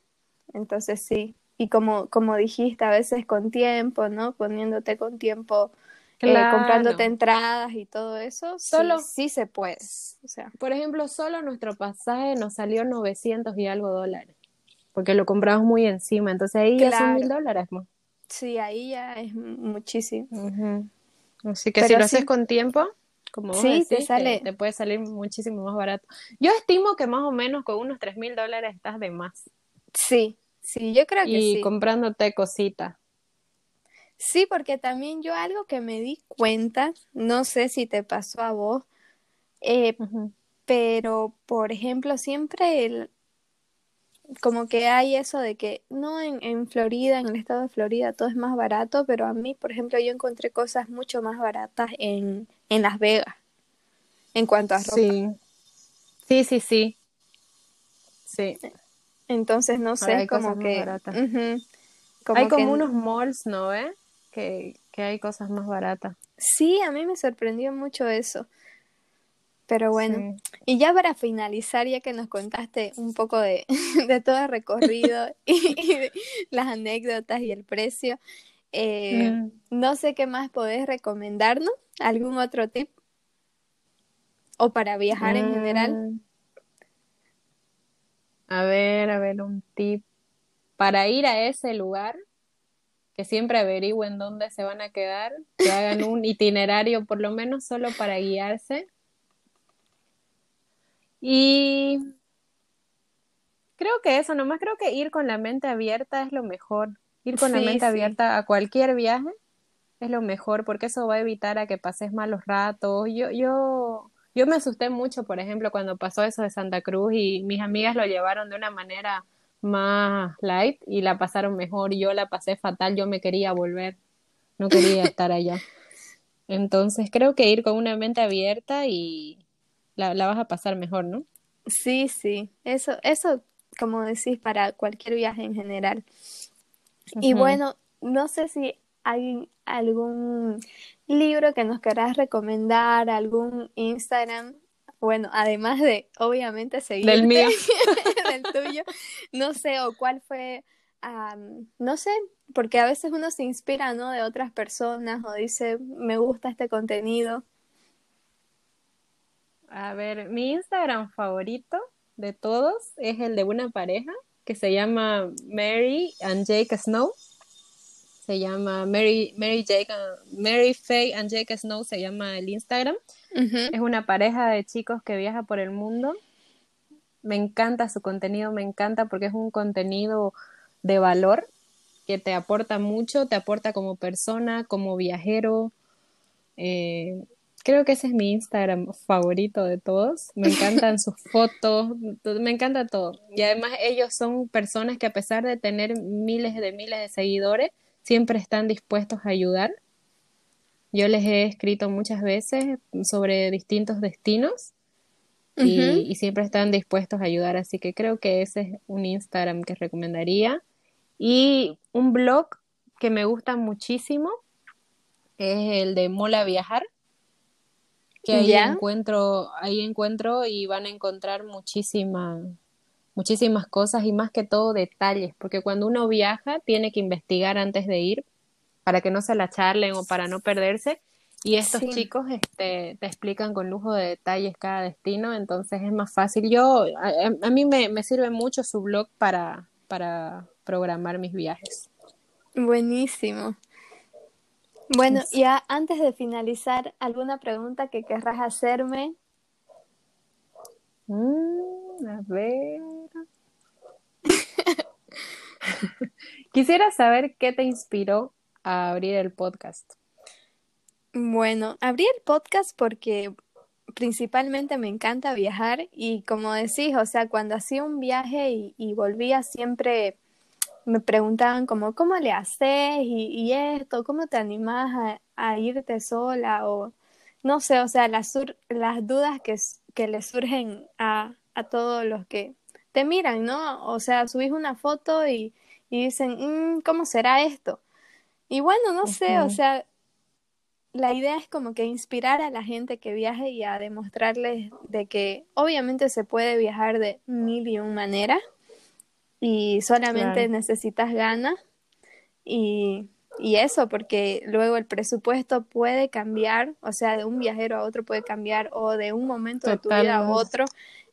entonces sí, y como, como dijiste, a veces con tiempo, ¿no? Poniéndote con tiempo, eh, comprándote entradas y todo eso, solo sí, se puede. O sea. Por ejemplo, solo nuestro pasaje nos salió 900 y algo dólares, porque lo compramos muy encima, entonces ahí ya son mil dólares. Sí, ahí ya es muchísimo. Así que si lo haces con tiempo, como vos decís, te, sale... te, puede salir muchísimo más barato. Yo estimo que más o menos con unos tres mil dólares estás de más. Sí, Sí, yo creo que sí. Y comprándote cositas. Sí, porque también yo algo que me di cuenta, no sé si te pasó a vos, eh, pero por ejemplo, siempre el, como que hay eso de que no en, en Florida, en el estado de Florida, todo es más barato, pero a mí, por ejemplo, yo encontré cosas mucho más baratas en, en Las Vegas, en cuanto a ropa. Sí, sí, sí, sí. Sí. Entonces, no sé, hay como que... hay como unos malls, ¿no ve? Que, que hay cosas más baratas. Sí, a mí me sorprendió mucho eso. Pero bueno, y ya para finalizar, ya que nos contaste un poco de, *laughs* de todo el recorrido *laughs* y, las anécdotas y el precio, eh, mm. no sé qué más podés recomendarnos, algún otro tip o para viajar en general. Mm. A ver, a ver, un tip. Para ir a ese lugar, que siempre averigüen dónde se van a quedar, que hagan un *laughs* itinerario por lo menos solo para guiarse. Y creo que eso, nomás creo que ir con la mente abierta es lo mejor. Ir con la mente abierta a cualquier viaje es lo mejor, porque eso va a evitar a que pases malos ratos. Yo, yo yo me asusté mucho, por ejemplo, cuando pasó eso de Santa Cruz y mis amigas lo llevaron de una manera más light y la pasaron mejor. Yo la pasé fatal, yo me quería volver, no quería *laughs* estar allá. Entonces creo que ir con una mente abierta y la, vas a pasar mejor, ¿no? Sí, sí, eso, eso, como decís, para cualquier viaje en general. Y bueno, no sé si hay algún libro que nos querás recomendar, algún Instagram, bueno, además de obviamente seguir del mío, *laughs* del tuyo, no sé, o cuál fue, no sé, porque a veces uno se inspira, ¿no? De otras personas o dice, me gusta este contenido. A ver, mi Instagram favorito de todos es el de una pareja que se llama Mary and Jake Snow se llama Mary, Mary, Jake, Mary Faye and Jake Snow, se llama el Instagram. Es una pareja de chicos que viaja por el mundo. Me encanta su contenido, me encanta porque es un contenido de valor que te aporta mucho, te aporta como persona, como viajero. Eh, creo que ese es mi Instagram favorito de todos. Me encantan *laughs* sus fotos, me encanta todo. Y además ellos son personas que a pesar de tener miles de miles de seguidores, siempre están dispuestos a ayudar. Yo les he escrito muchas veces sobre distintos destinos y, siempre están dispuestos a ayudar, así que creo que ese es un Instagram que recomendaría. Y un blog que me gusta muchísimo es el de Mola Viajar, que ahí encuentro, ahí encuentro y van a encontrar muchísima muchísimas cosas y más que todo detalles, porque cuando uno viaja tiene que investigar antes de ir para que no se la charlen o para no perderse. Y estos chicos este, te explican con lujo de detalles cada destino, entonces es más fácil. Yo, a, mí me, me, sirve mucho su blog para, para programar mis viajes. Buenísimo. Bueno, *laughs* ya antes de finalizar, ¿alguna pregunta que querrás hacerme? Mm, a ver. *laughs* *laughs* Quisiera saber qué te inspiró a abrir el podcast. Bueno, abrí el podcast porque principalmente me encanta viajar y como decís, o sea, cuando hacía un viaje y, y volvía siempre me preguntaban como, ¿cómo le haces? Y, esto, ¿cómo te animás a, irte sola? O no sé, o sea, las, las dudas que, que le surgen a, a todos los que te miran, ¿no? O sea, subís una foto y, y dicen, mm, ¿cómo será esto? Y bueno, no sé, o sea, la idea es como que inspirar a la gente que viaje y a demostrarles de que obviamente se puede viajar de mil y un maneras y solamente necesitas ganas y, y, eso, porque luego el presupuesto puede cambiar, o sea, de un viajero a otro puede cambiar o de un momento de tu vida a otro.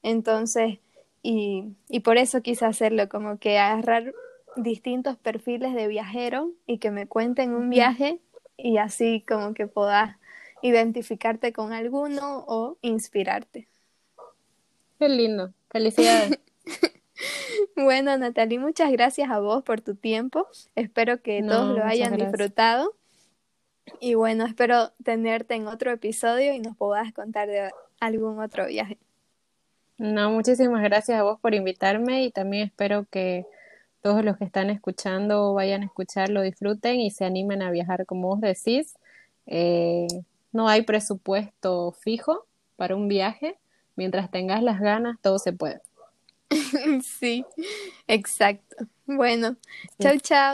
Entonces, y, y por eso quise hacerlo, como que agarrar distintos perfiles de viajero y que me cuenten un viaje y así como que puedas identificarte con alguno o inspirarte. Qué lindo, felicidades. *laughs* Bueno, Natalie, muchas gracias a vos por tu tiempo. Espero que todos lo hayan disfrutado. Y bueno, espero tenerte en otro episodio y nos puedas contar de algún otro viaje. No, muchísimas gracias a vos por invitarme y también espero que todos los que están escuchando vayan a escucharlo, disfruten y se animen a viajar como vos decís. Eh, no hay presupuesto fijo para un viaje. Mientras tengas las ganas, todo se puede. *laughs* sí, exacto. Bueno, chao, chao.